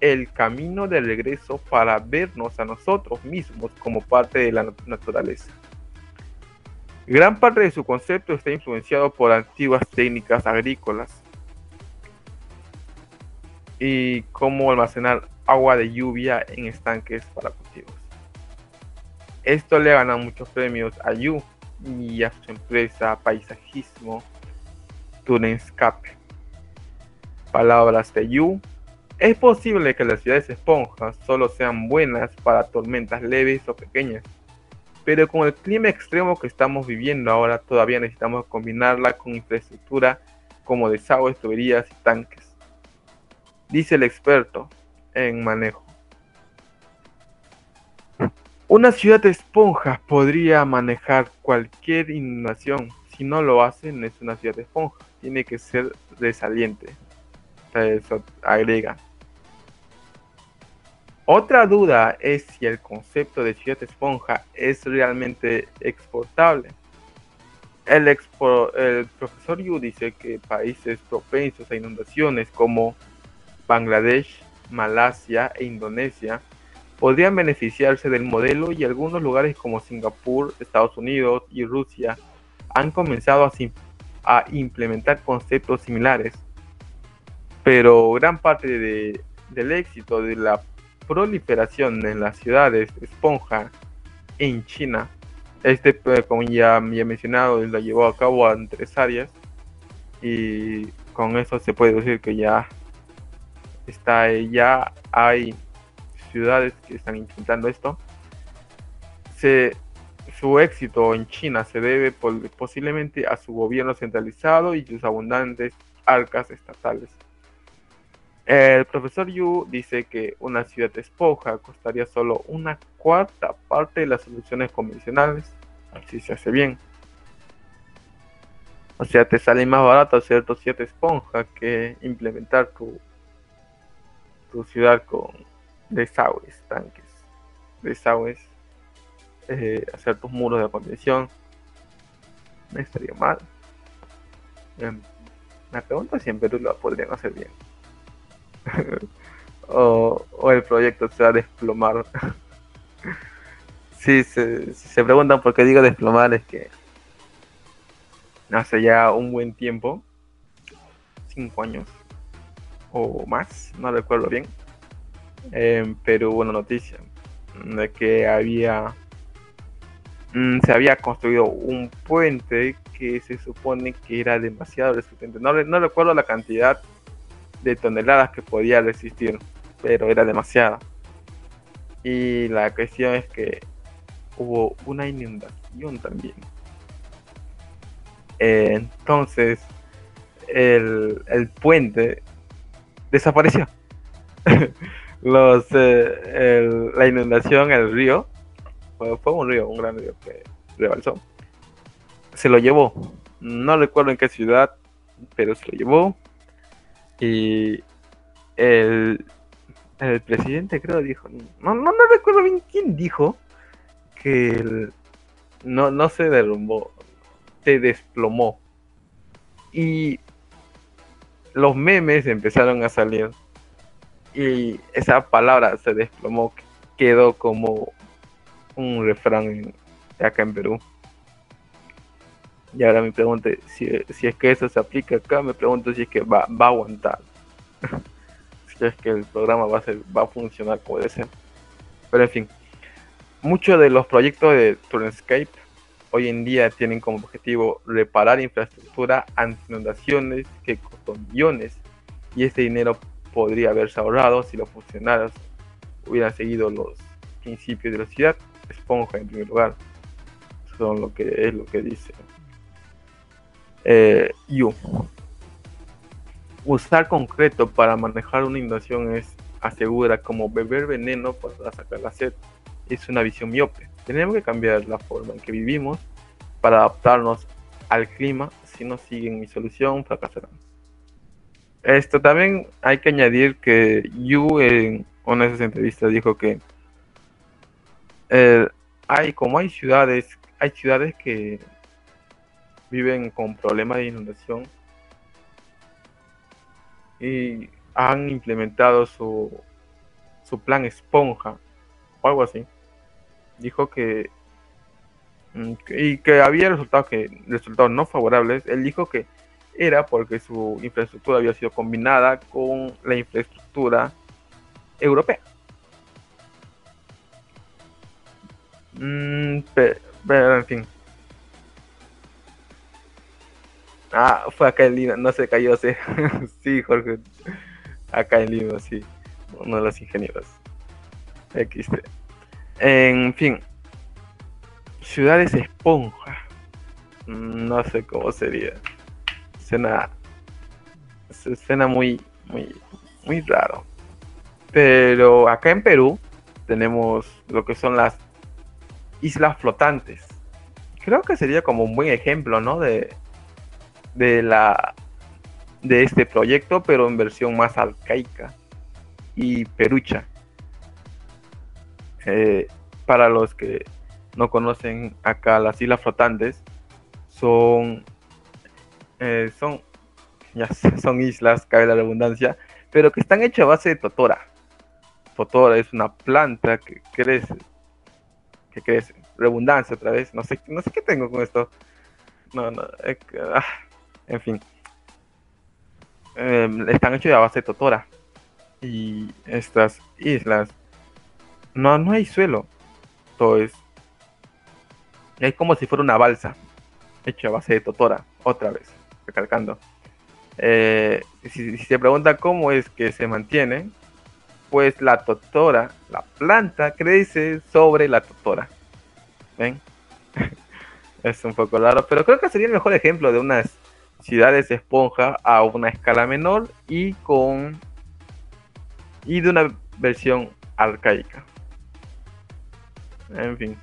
el camino de regreso para vernos a nosotros mismos como parte de la naturaleza. Gran parte de su concepto está influenciado por antiguas técnicas agrícolas y cómo almacenar agua de lluvia en estanques para cultivos. Esto le gana muchos premios a Yu y a su empresa Paisajismo Turenscape. Palabras de Yu. Es posible que las ciudades esponjas solo sean buenas para tormentas leves o pequeñas, pero con el clima extremo que estamos viviendo ahora todavía necesitamos combinarla con infraestructura como desagües, tuberías y tanques dice el experto en manejo. Una ciudad de esponja podría manejar cualquier inundación. Si no lo hace, no es una ciudad de esponja. Tiene que ser resaliente. Eso agrega. Otra duda es si el concepto de de esponja es realmente exportable. El, el profesor Yu dice que países propensos a inundaciones como Bangladesh, Malasia e Indonesia podrían beneficiarse del modelo y algunos lugares como Singapur, Estados Unidos y Rusia han comenzado a, implementar conceptos similares. Pero gran parte del éxito de la proliferación en las ciudades esponja en China, este, pues, como ya, he mencionado, lo llevó a cabo en tres áreas y con eso se puede decir que ya está ya hay ciudades que están intentando esto. su éxito en China se debe posiblemente a su gobierno centralizado y sus abundantes arcas estatales. El profesor Yu dice que una ciudad esponja costaría solo una cuarta parte de las soluciones convencionales, así se hace bien. O sea, te sale más barato hacer tu ciudad esponja que implementar tu tu ciudad con desagües, tanques, desagües, eh, hacer tus muros de contención. No estaría mal. Em, me pregunto si en Perú lo podrían hacer bien. o, el proyecto se va a desplomar. si, se, si se preguntan por qué digo desplomar, es que hace ya un buen tiempo, cinco años, o más, no recuerdo bien, eh, pero hubo una noticia de que había mm, se había construido un puente que se supone que era demasiado resistente. No, no recuerdo la cantidad de toneladas que podía resistir, pero era demasiada. Y la cuestión es que hubo una inundación también. Eh, entonces, el, el puente desapareció. Los, eh, la inundación, el río, fue, un río, un gran río que rebalsó, se lo llevó. no recuerdo en qué ciudad, pero se lo llevó. Y el, el presidente creo dijo, no, no, no recuerdo bien quién dijo que no, no se derrumbó, se desplomó. Y los memes empezaron a salir y esa palabra se desplomó, quedó como un refrán acá en Perú. Y ahora me pregunto si, es que eso se aplica acá, me pregunto si es que va, va a aguantar. si es que el programa va a, ser, va a funcionar como debe ser. Pero en fin, muchos de los proyectos de Turnscape hoy en día tienen como objetivo reparar infraestructura ante inundaciones que costó millones y ese dinero podría haberse ahorrado si los funcionarios hubieran seguido los principios de la ciudad. Esponja en primer lugar. Son lo que es lo que dice. Eh, Usar concreto para manejar una inundación es asegura como beber veneno para sacar la sed. Es una visión miope. Tenemos que cambiar la forma en que vivimos para adaptarnos al clima. Si no siguen mi solución, fracasarán. Esto también hay que añadir que Yu en una de esas entrevistas dijo que eh, hay como hay ciudades, hay ciudades que viven con problemas de inundación y han implementado su, su plan esponja o algo así. Dijo que mm, y que había resultados que resultados no favorables. Él dijo que era porque su infraestructura había sido combinada con la infraestructura europea. Mm, pero, en fin. Ah, fue acá en Lima, no se cayó, sí, sí, Jorge. Acá en Lima, sí. Uno de los ingenieros. XT. En fin. Ciudades esponja. No sé cómo sería suena, suena muy, muy, muy raro. Pero acá en Perú tenemos lo que son las islas flotantes. Creo que sería como un buen ejemplo, ¿no? De, de la de este proyecto, pero en versión más arcaica y perucha. Eh, para los que no conocen acá las islas flotantes, son eh, son, ya son islas, cabe la redundancia, pero que están hechas a base de totora. Totora es una planta que crece, que crece, redundancia otra vez, no sé, no sé qué tengo con esto. No, no, ah, en fin. Em, están hechas a base de totora. Y estas islas, no, no hay suelo, todo es, es como si fuera una balsa, hecha a base de totora, otra vez recalcando. Eh, si, se pregunta cómo es que se mantiene, pues la totora, la planta crece sobre la totora. ¿Ven? es un poco raro, pero creo que sería el mejor ejemplo de unas ciudades esponja a una escala menor y con y de una versión arcaica. En fin.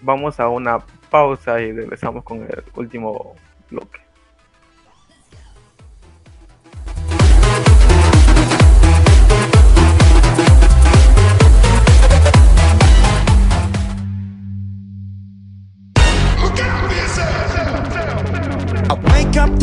Vamos a una pausa y regresamos con el último bloque.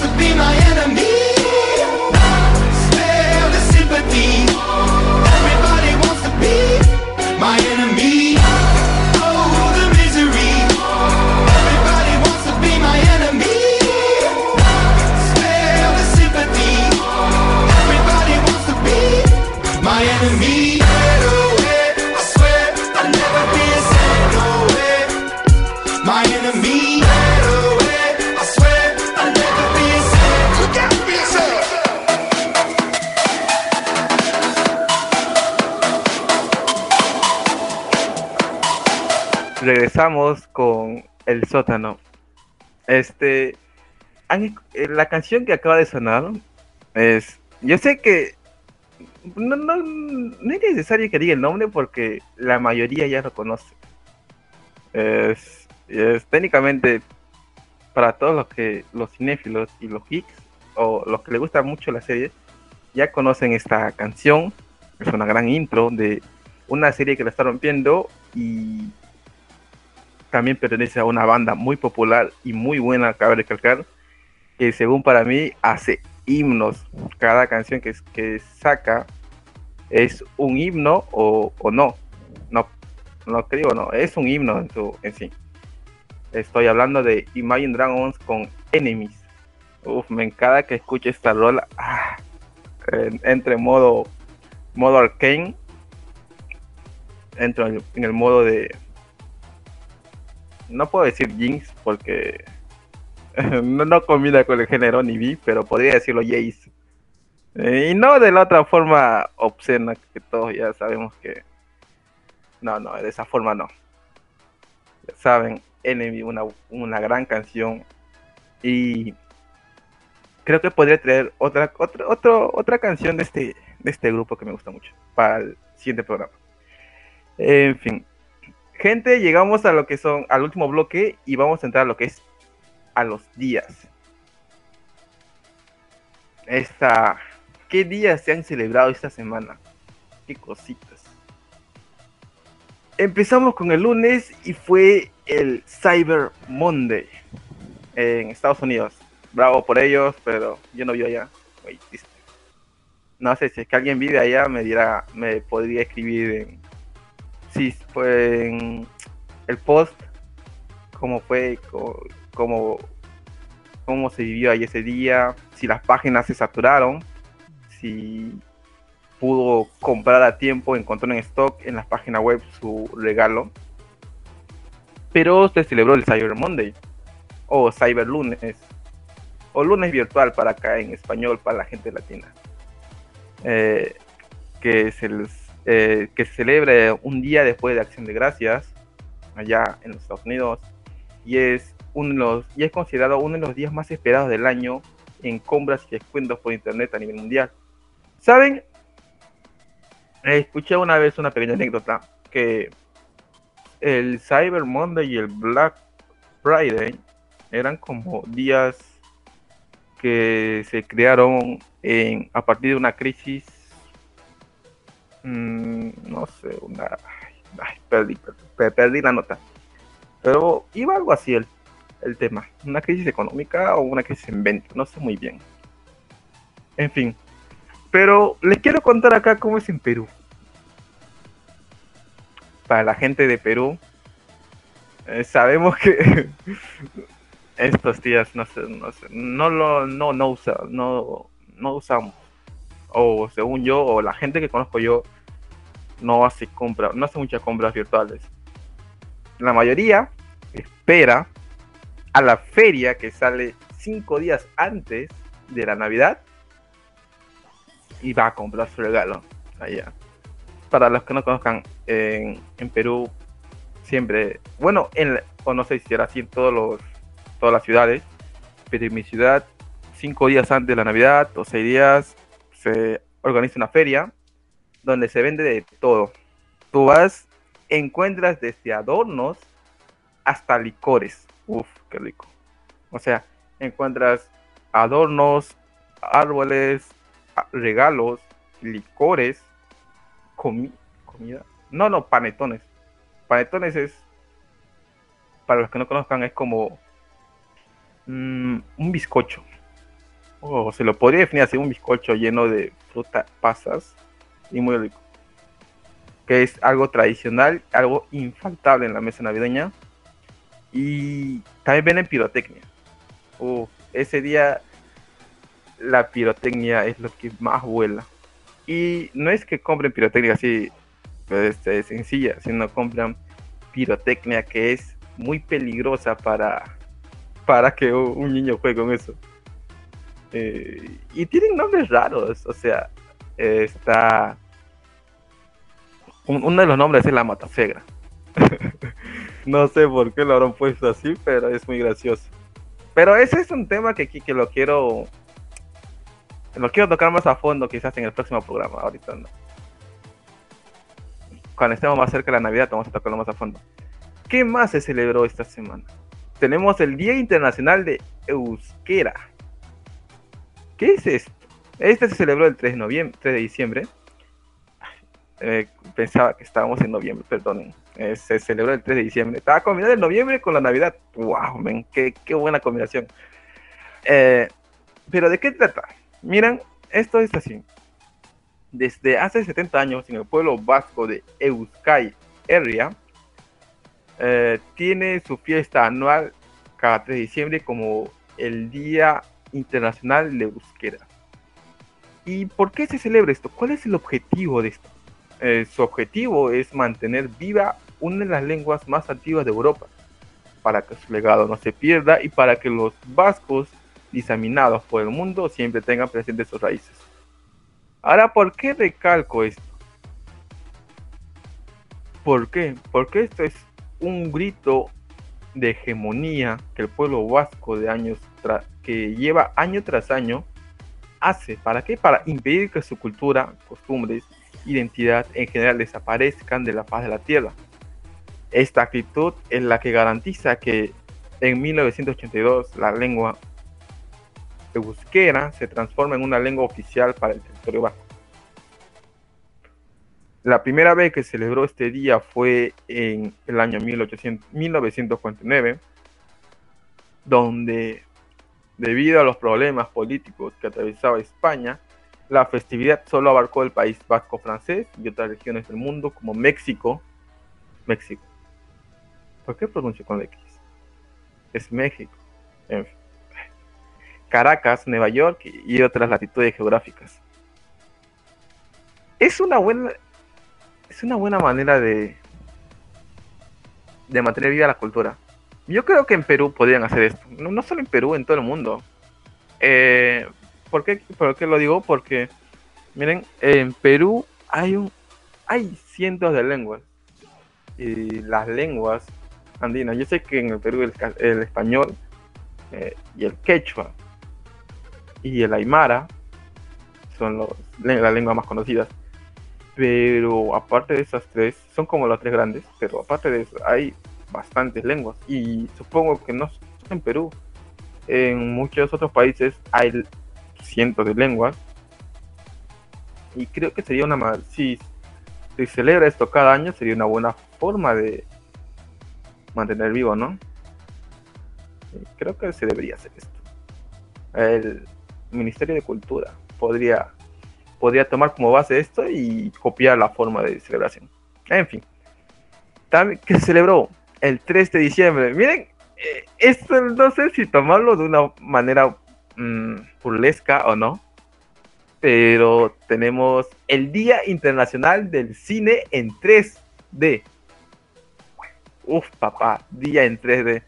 to be my enemy. Regresamos con el sótano. Este, eh, la canción que acaba de sonar es, yo sé que no, no, no es necesario que diga el nombre porque la mayoría ya lo conoce. Es, es técnicamente para todos los que los cinéfilos y los geeks o los que les gusta mucho la serie ya conocen esta canción. Es una gran intro de una serie que la está rompiendo y también pertenece a una banda muy popular y muy buena, cabe recalcar, que según para mí hace himnos. Cada canción que, que saca es un himno o, o no. No, no creo, no, es un himno en, su, en sí. Estoy hablando de Imagine Dragons con Enemies. Uf, me encanta que escuche esta rola. Ah, en- entre modo, modo arcane. Entro en, en el modo de, no puedo decir Jinx porque no, combina con el género ni pero podría decirlo Jace. Eh, y no de la otra forma obscena que todos ya sabemos que. No, no, de esa forma no. Ya saben, Enemy, una, una gran canción. Y creo que podría traer otra, otra, otro- otra canción de este, de este grupo que me gusta mucho para el siguiente programa. En fin, Gente, llegamos a lo que son al último bloque y vamos a entrar a lo que es a los días. Esta, ¿qué días se han celebrado esta semana? ¿Qué cositas? Empezamos con el lunes y fue el Cyber Monday en Estados Unidos. Bravo por ellos, pero yo no vivo allá. No sé si es que alguien vive allá, me dirá, me podría escribir en, sí, fue el post, cómo fue, cómo, cómo se vivió ahí ese día, si las páginas se saturaron, si pudo comprar a tiempo, encontró en stock en las páginas web su regalo. Pero se celebró el Cyber Monday, o Cyber Lunes, o lunes virtual para acá en español, para la gente latina. Eh, que se les eh, que se celebre un día después de Acción de Gracias allá en los Estados Unidos y es uno de los y es considerado uno de los días más esperados del año en compras y descuentos por internet a nivel mundial. ¿Saben? Escuché una vez una pequeña anécdota que el Cyber Monday y el Black Friday eran como días que se crearon en, a partir de una crisis Mm, no sé, una. Perdí, perdí, la nota. Pero iba algo así el, el tema. Una crisis económica o una crisis en venta, no sé muy bien. En fin. Pero les quiero contar acá cómo es en Perú. Para la gente de Perú, eh, sabemos que estos días no sé, no no lo no no usamos o según yo o la gente que conozco yo no hace compra, no hace muchas compras virtuales. La mayoría espera a la feria que sale cinco días antes de la Navidad y va a comprar su regalo allá. Para los que no conozcan, en, en Perú siempre, bueno, en, o no sé si era así en todos los, todas las ciudades, pero en mi ciudad, cinco días antes de la Navidad o seis días, organiza una feria donde se vende de todo. Tú vas, encuentras desde adornos hasta licores. Uf, qué rico. O sea, encuentras adornos, árboles, regalos, licores, comi- comida. No, no, panetones. Panetones es, para los que no conozcan, es como mm, un bizcocho. O se lo podría definir así, un bizcocho lleno de fruta, pasas y muy rico. Que es algo tradicional, algo infaltable en la mesa navideña. Y también venden pirotecnia. Uf, ese día la pirotecnia es lo que más vuela. Y no es que compren pirotecnia así este, sencilla, sino compran pirotecnia que es muy peligrosa para, para que un niño juegue con eso. Eh, y tienen nombres raros, o sea, está... un- uno de los nombres es la matasegra. no sé por qué lo habrán puesto así, pero es muy gracioso. Pero ese es un tema que, que, que lo quiero lo quiero tocar más a fondo quizás en el próximo programa, ahorita no. Cuando estemos más cerca de la Navidad vamos a tocarlo más a fondo. ¿Qué más se celebró esta semana? Tenemos el Día Internacional de Euskera. ¿Qué es esto? Este se celebró el 3 de, noviembre, 3 de diciembre. Eh, pensaba que estábamos en noviembre, perdonen. Eh, se celebró el 3 de diciembre. Estaba combinado el noviembre con la Navidad. ¡Wow! Men, qué, qué buena combinación! Eh, Pero ¿de qué trata? Miren, esto es así. Desde hace 70 años, en el pueblo vasco de Euskadi, Herria, tiene su fiesta anual cada 3 de diciembre como el Día Internacional de Euskera. ¿Y por qué se celebra esto? ¿Cuál es el objetivo de esto? Eh, su objetivo es mantener viva una de las lenguas más antiguas de Europa, para que su legado no se pierda y para que los vascos diseminados por el mundo siempre tengan presentes sus raíces. Ahora, ¿por qué recalco esto? ¿Por qué? Porque esto es un grito de hegemonía que el pueblo vasco de años que lleva año tras año hace. ¿Para qué? Para impedir que su cultura, costumbres, identidad en general desaparezcan de la faz de la tierra. Esta actitud es la que garantiza que en 1982 la lengua euskera se transforma en una lengua oficial para el territorio vasco. La primera vez que celebró este día fue en el año 1800 1949, donde debido a los problemas políticos que atravesaba España, la festividad solo abarcó el país vasco francés y otras regiones del mundo como México. México. ¿Por qué pronuncio con X? Es México. En fin. Caracas, Nueva York y otras latitudes geográficas. Es una buena, es una buena manera de, de mantener viva la cultura. Yo creo que en Perú podrían hacer esto. No, no solo en Perú, en todo el mundo. Eh, ¿por, qué, ¿Por qué lo digo? Porque, miren, en Perú hay, un, hay cientos de lenguas. Y las lenguas andinas. Yo sé que en el Perú el, el español eh, y el quechua y el aymara son los, le- las lenguas más conocidas. Pero aparte de esas tres, son como las tres grandes, pero aparte de eso, hay bastantes lenguas. Y supongo que no solo en Perú, en muchos otros países hay cientos de lenguas. Y creo que sería una si se celebra esto cada año, sería una buena forma de mantener vivo, ¿no? Creo que se debería hacer esto. El Ministerio de Cultura podría, podría tomar como base esto y copiar la forma de celebración. En fin. También que se celebró el 3 de diciembre. Miren, eh, esto no sé si tomarlo de una manera mm, burlesca o no. Pero tenemos el Día Internacional del Cine en 3D. Uf, papá, día en 3D.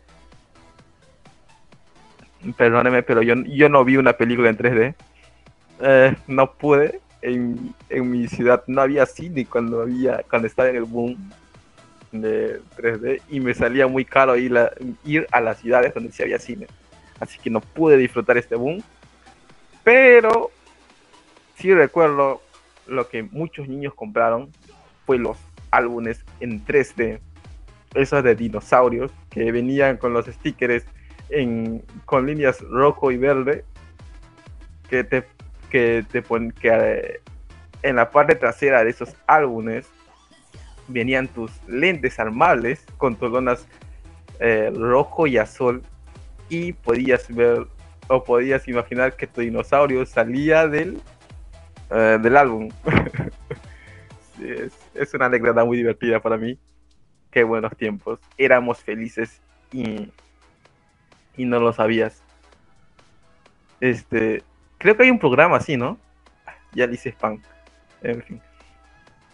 Perdóneme, pero yo, yo no vi una película en 3D. Eh, no pude. En, en, mi ciudad no había cine cuando había cuando estaba en el boom de 3D y me salía muy caro ir, a, ir a las ciudades donde sí había cine. Así que no pude disfrutar este boom. Pero sí recuerdo lo que muchos niños compraron fue los álbumes en 3D. Esos de dinosaurios que venían con los stickers en, con líneas rojo y verde que te que te que eh, en la parte trasera de esos álbumes venían tus lentes armables con tus lonas eh, rojo y azul y podías ver o podías imaginar que tu dinosaurio salía del, eh, del álbum. es, es, una anécdota muy divertida para mí. Qué buenos tiempos. Éramos felices y, y no lo sabías. Este, creo que hay un programa así, ¿no? Ya dice spam. En fin.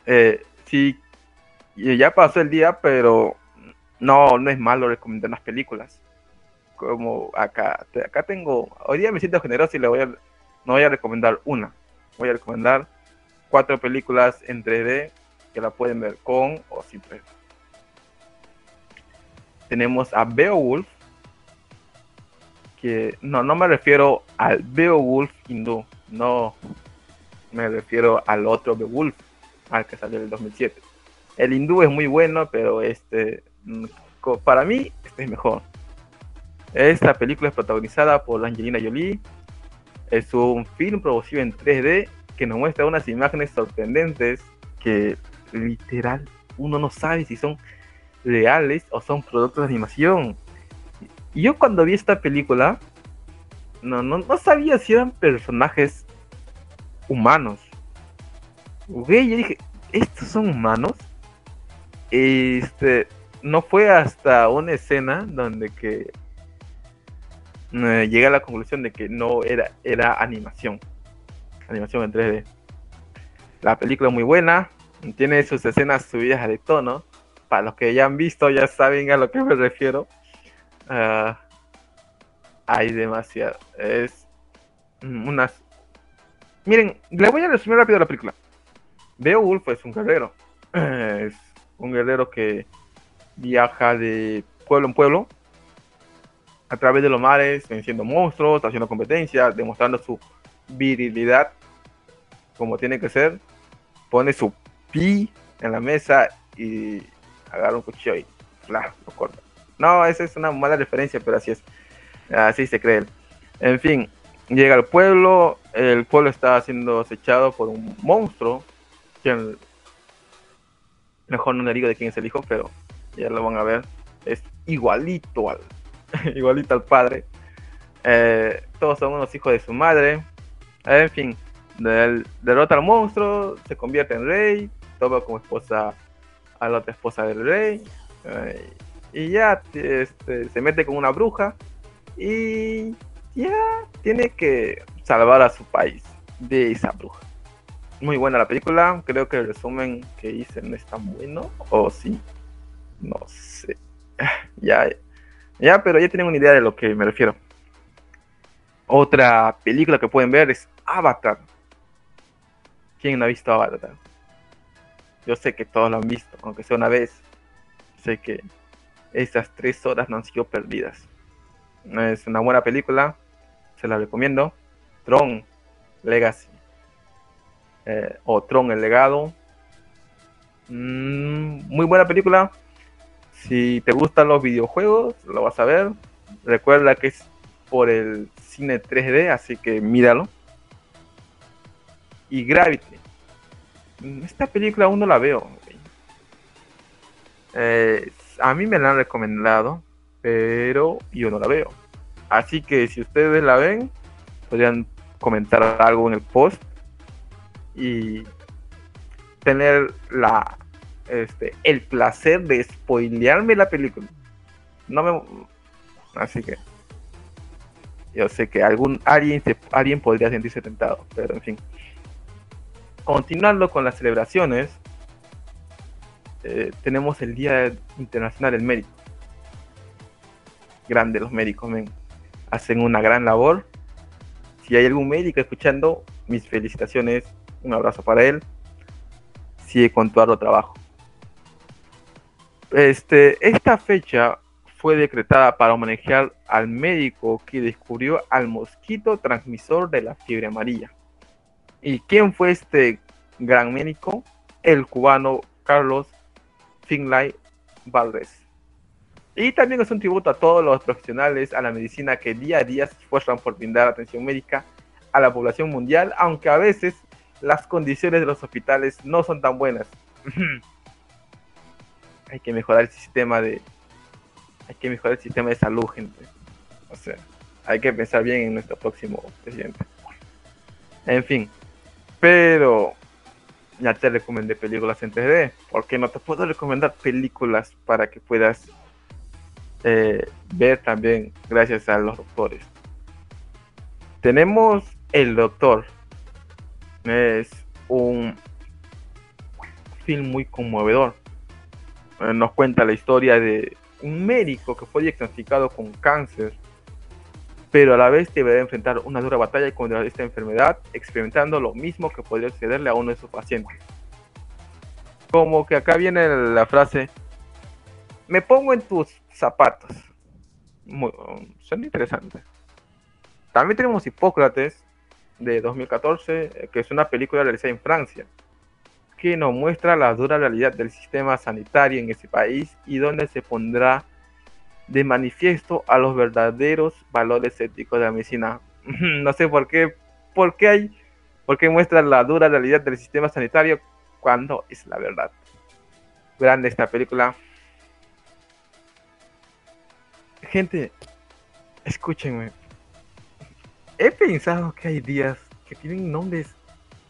Eh, sí, ya pasó el día, pero no, no es malo recomendar las películas. Como acá, acá tengo, hoy día me siento generoso y le voy a, no voy a recomendar una, voy a recomendar cuatro películas en 3D que la pueden ver con o sin 3D. Tenemos a Beowulf, que no, no me refiero al Beowulf hindú, no me refiero al otro Beowulf, al que salió en el 2007 el hindú es muy bueno, pero este, mm, para mí, este es mejor. Esta película es protagonizada por Angelina Jolie. Es un film producido en 3D que nos muestra unas imágenes sorprendentes que literal uno no sabe si son reales o son productos de animación. Y yo cuando vi esta película, no, no, no sabía si eran personajes humanos. Ok, yo dije, ¿estos son humanos? Este, no fue hasta una escena donde que eh, llegué a la conclusión de que no era, era animación. Animación en 3D. La película es muy buena, tiene sus escenas subidas de tono. Para los que ya han visto, ya saben a lo que me refiero. Uh, hay demasiado. Es unas. Miren, le voy a resumir rápido la película. Beowulf es un guerrero. un guerrero que viaja de pueblo en pueblo a través de los mares, venciendo monstruos, haciendo competencia, demostrando su virilidad como tiene que ser. Pone su pi en la mesa y agarra un cuchillo y ¡fla! lo corta. No, esa es una mala referencia, pero así es. Así se cree. En fin, llega al pueblo, el pueblo está siendo acechado por un monstruo, quien Mejor no le digo de quién es el hijo, pero ya lo van a ver. Es igualito al, igualito al padre. Eh, todos son unos hijos de su madre. en fin, derrota al monstruo, se convierte en rey, toma como esposa a la otra esposa del rey. Eh, y ya este, se mete con una bruja. Y ya tiene que salvar a su país de esa bruja muy buena la película. Creo que el resumen que hice no es tan bueno. O sí. No sé. Ya, ya, pero ya tienen una idea de lo que me refiero. Otra película que pueden ver es Avatar. ¿Quién no ha visto Avatar? Yo sé que todos lo han visto, aunque sea una vez. Sé que esas tres horas no han sido perdidas. Es una buena película, se la recomiendo. Tron Legacy eh, o Tron el legado. Mm, muy buena película. Si te gustan los videojuegos, lo vas a ver. Recuerda que es por el cine 3D, así que míralo. Y Gravity. Mm, esta película aún no la veo. Eh, a mí me la han recomendado, pero yo no la veo. Así que si ustedes la ven, podrían comentar algo en el post y tener la este el placer de spoilearme la película. No me así que yo sé que algún alguien alguien podría sentirse tentado, pero en fin. Continuando con las celebraciones, eh, tenemos el Día Internacional del Médico. Grande los médicos, men. Hacen una gran labor. Si hay algún médico escuchando, mis felicitaciones. Un abrazo para él. Sigue con tu arduo trabajo. Este, esta fecha fue decretada para homenajear al médico que descubrió al mosquito transmisor de la fiebre amarilla. ¿Y quién fue este gran médico? El cubano Carlos Finlay Valdés. Y también es un tributo a todos los profesionales a la medicina que día a día se esfuerzan por brindar atención médica a la población mundial, aunque a veces las condiciones de los hospitales no son tan buenas. hay que mejorar el sistema de hay que mejorar el sistema de salud, gente. O sea, hay que pensar bien en nuestro próximo presidente. En fin, pero ya te recomendé películas en 3D. ¿Por qué no te puedo recomendar películas para que puedas eh, ver también gracias a los doctores? Tenemos El Doctor. Es un film muy conmovedor. Eh, Nos cuenta la historia de un médico que fue diagnosticado con cáncer, pero a la vez deberá enfrentar una dura batalla contra esta enfermedad, experimentando lo mismo que podría sucederle a uno de sus pacientes. Como que acá viene la frase, me pongo en tus zapatos. Son interesantes. También tenemos Hipócrates de 2014, eh, que es una película realizada en Francia, que nos muestra la dura realidad del sistema sanitario en ese país y donde se pondrá de manifiesto a los verdaderos valores éticos de la medicina. No sé por qué, por qué hay, por qué muestra la dura realidad del sistema sanitario cuando es la verdad. Grande esta película. Gente, escúchenme. He pensado que hay días que tienen nombres,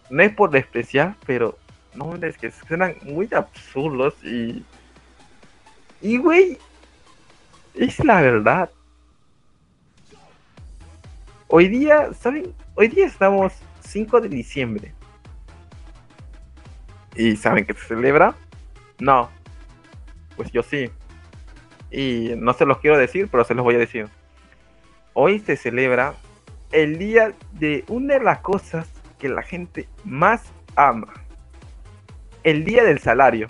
no es por despreciar, pero nombres que suenan muy absurdos y. Y, güey, es la verdad. Hoy día, ¿saben? Hoy día estamos 5 de diciembre. ¿Y saben que se celebra? No. Pues yo sí. Y no se los quiero decir, pero se los voy a decir. Hoy se celebra el día de una de las cosas que la gente más ama. El día del salario.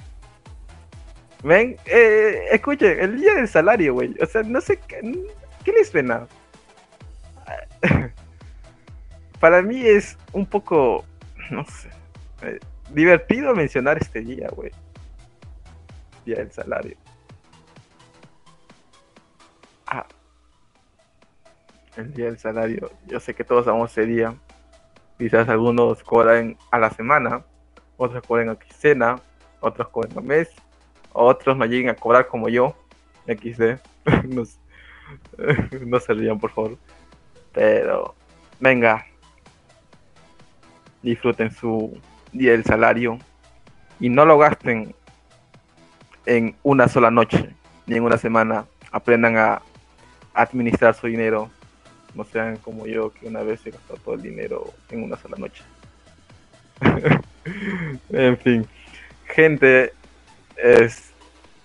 Ven, eh, escuchen, el día del salario, güey. O sea, no sé qué, ¿qué les suena. Para mí es un poco, no sé, eh, divertido mencionar este día, güey. Día del salario. El día del salario. Yo sé que todos amamos ese día. Quizás algunos cobran a la semana, otros cobran a quincena, otros cobran a mes, otros no lleguen a cobrar como yo, XD. no, s- no se rían, por favor. Pero, venga, disfruten su día del salario y no lo gasten en una sola noche ni en una semana. Aprendan a administrar su dinero. No sean como yo, que una vez se gastó todo el dinero en una sola noche. en fin, gente, es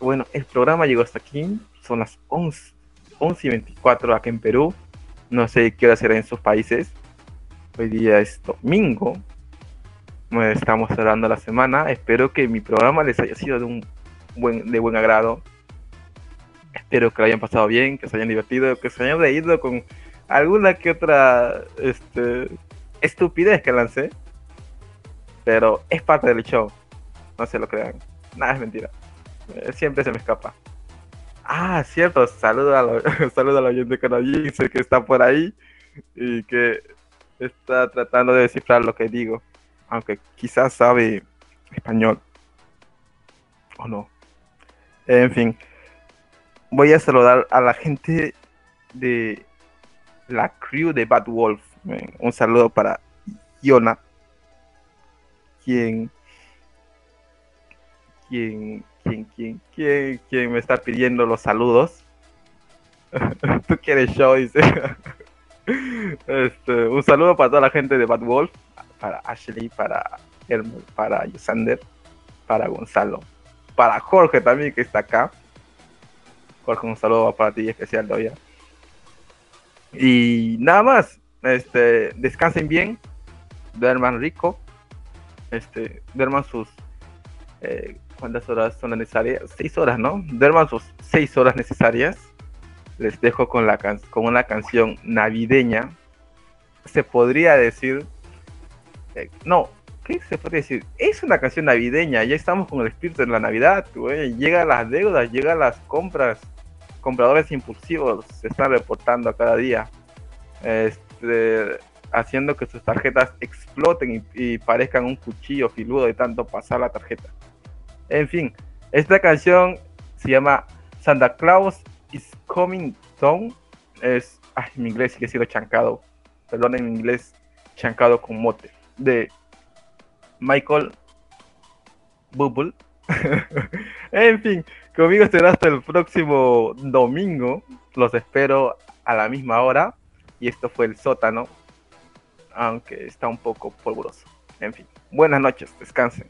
bueno, el programa llegó hasta aquí. Son las 11, 11 y 24 acá en Perú. No sé qué hora será en sus países. Hoy día es domingo. Estamos cerrando la semana. Espero que mi programa les haya sido de un buen, de buen agrado. Espero que lo hayan pasado bien, que se hayan divertido, que se hayan reído con alguna que otra este, estupidez que lancé. Pero es parte del show. No se lo crean. Nada es mentira. Eh, Siempre se me escapa. Ah, cierto. Saludo a la, saludo a la oyente canadiense que está por ahí y que está tratando de descifrar lo que digo. Aunque quizás sabe español. O no. En fin. voy a saludar a la gente de la crew de Bad Wolf. men. Un saludo para Yona, quien, quien, quien, quien, quien, me está pidiendo los saludos. Tú quieres show. Este, un saludo para toda la gente de Bad Wolf, para Ashley, para Elmo, para Yusander, para Gonzalo, para Jorge también que está acá. Jorge, un saludo para ti especial todavía. Y nada más, este, descansen bien, duerman rico, este, duerman sus, eh, ¿cuántas horas son necesarias? Seis horas, ¿no? Duerman sus seis horas necesarias. Les dejo con, la can- con una canción navideña. Se podría decir, eh, no, ¿qué se podría decir? Es una canción navideña, ya estamos con el espíritu de la Navidad, güey. Llegan las deudas, llegan las compras, compradores impulsivos se están reportando cada día, este, haciendo que sus tarjetas exploten y, parezcan un cuchillo filudo de tanto pasar la tarjeta. En fin, esta canción se llama Santa Claus is Coming Down. Es, ay, mi inglés sigue siendo chancado. Perdonen mi inglés chancado con mote. De Michael Bubble. en fin, conmigo será hasta el próximo domingo. Los espero a la misma hora. Y esto fue el sótano. Aunque está un poco polvoroso. En fin, buenas noches, descansen.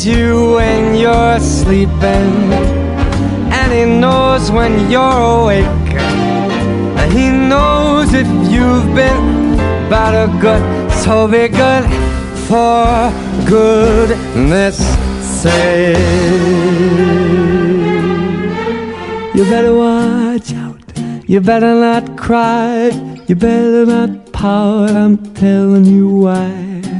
Sees you when you're sleeping, and he knows when you're awake. And he knows if you've been bad or good, so be good for goodness sake. You better watch out, you better not cry, you better not pout, I'm telling you why.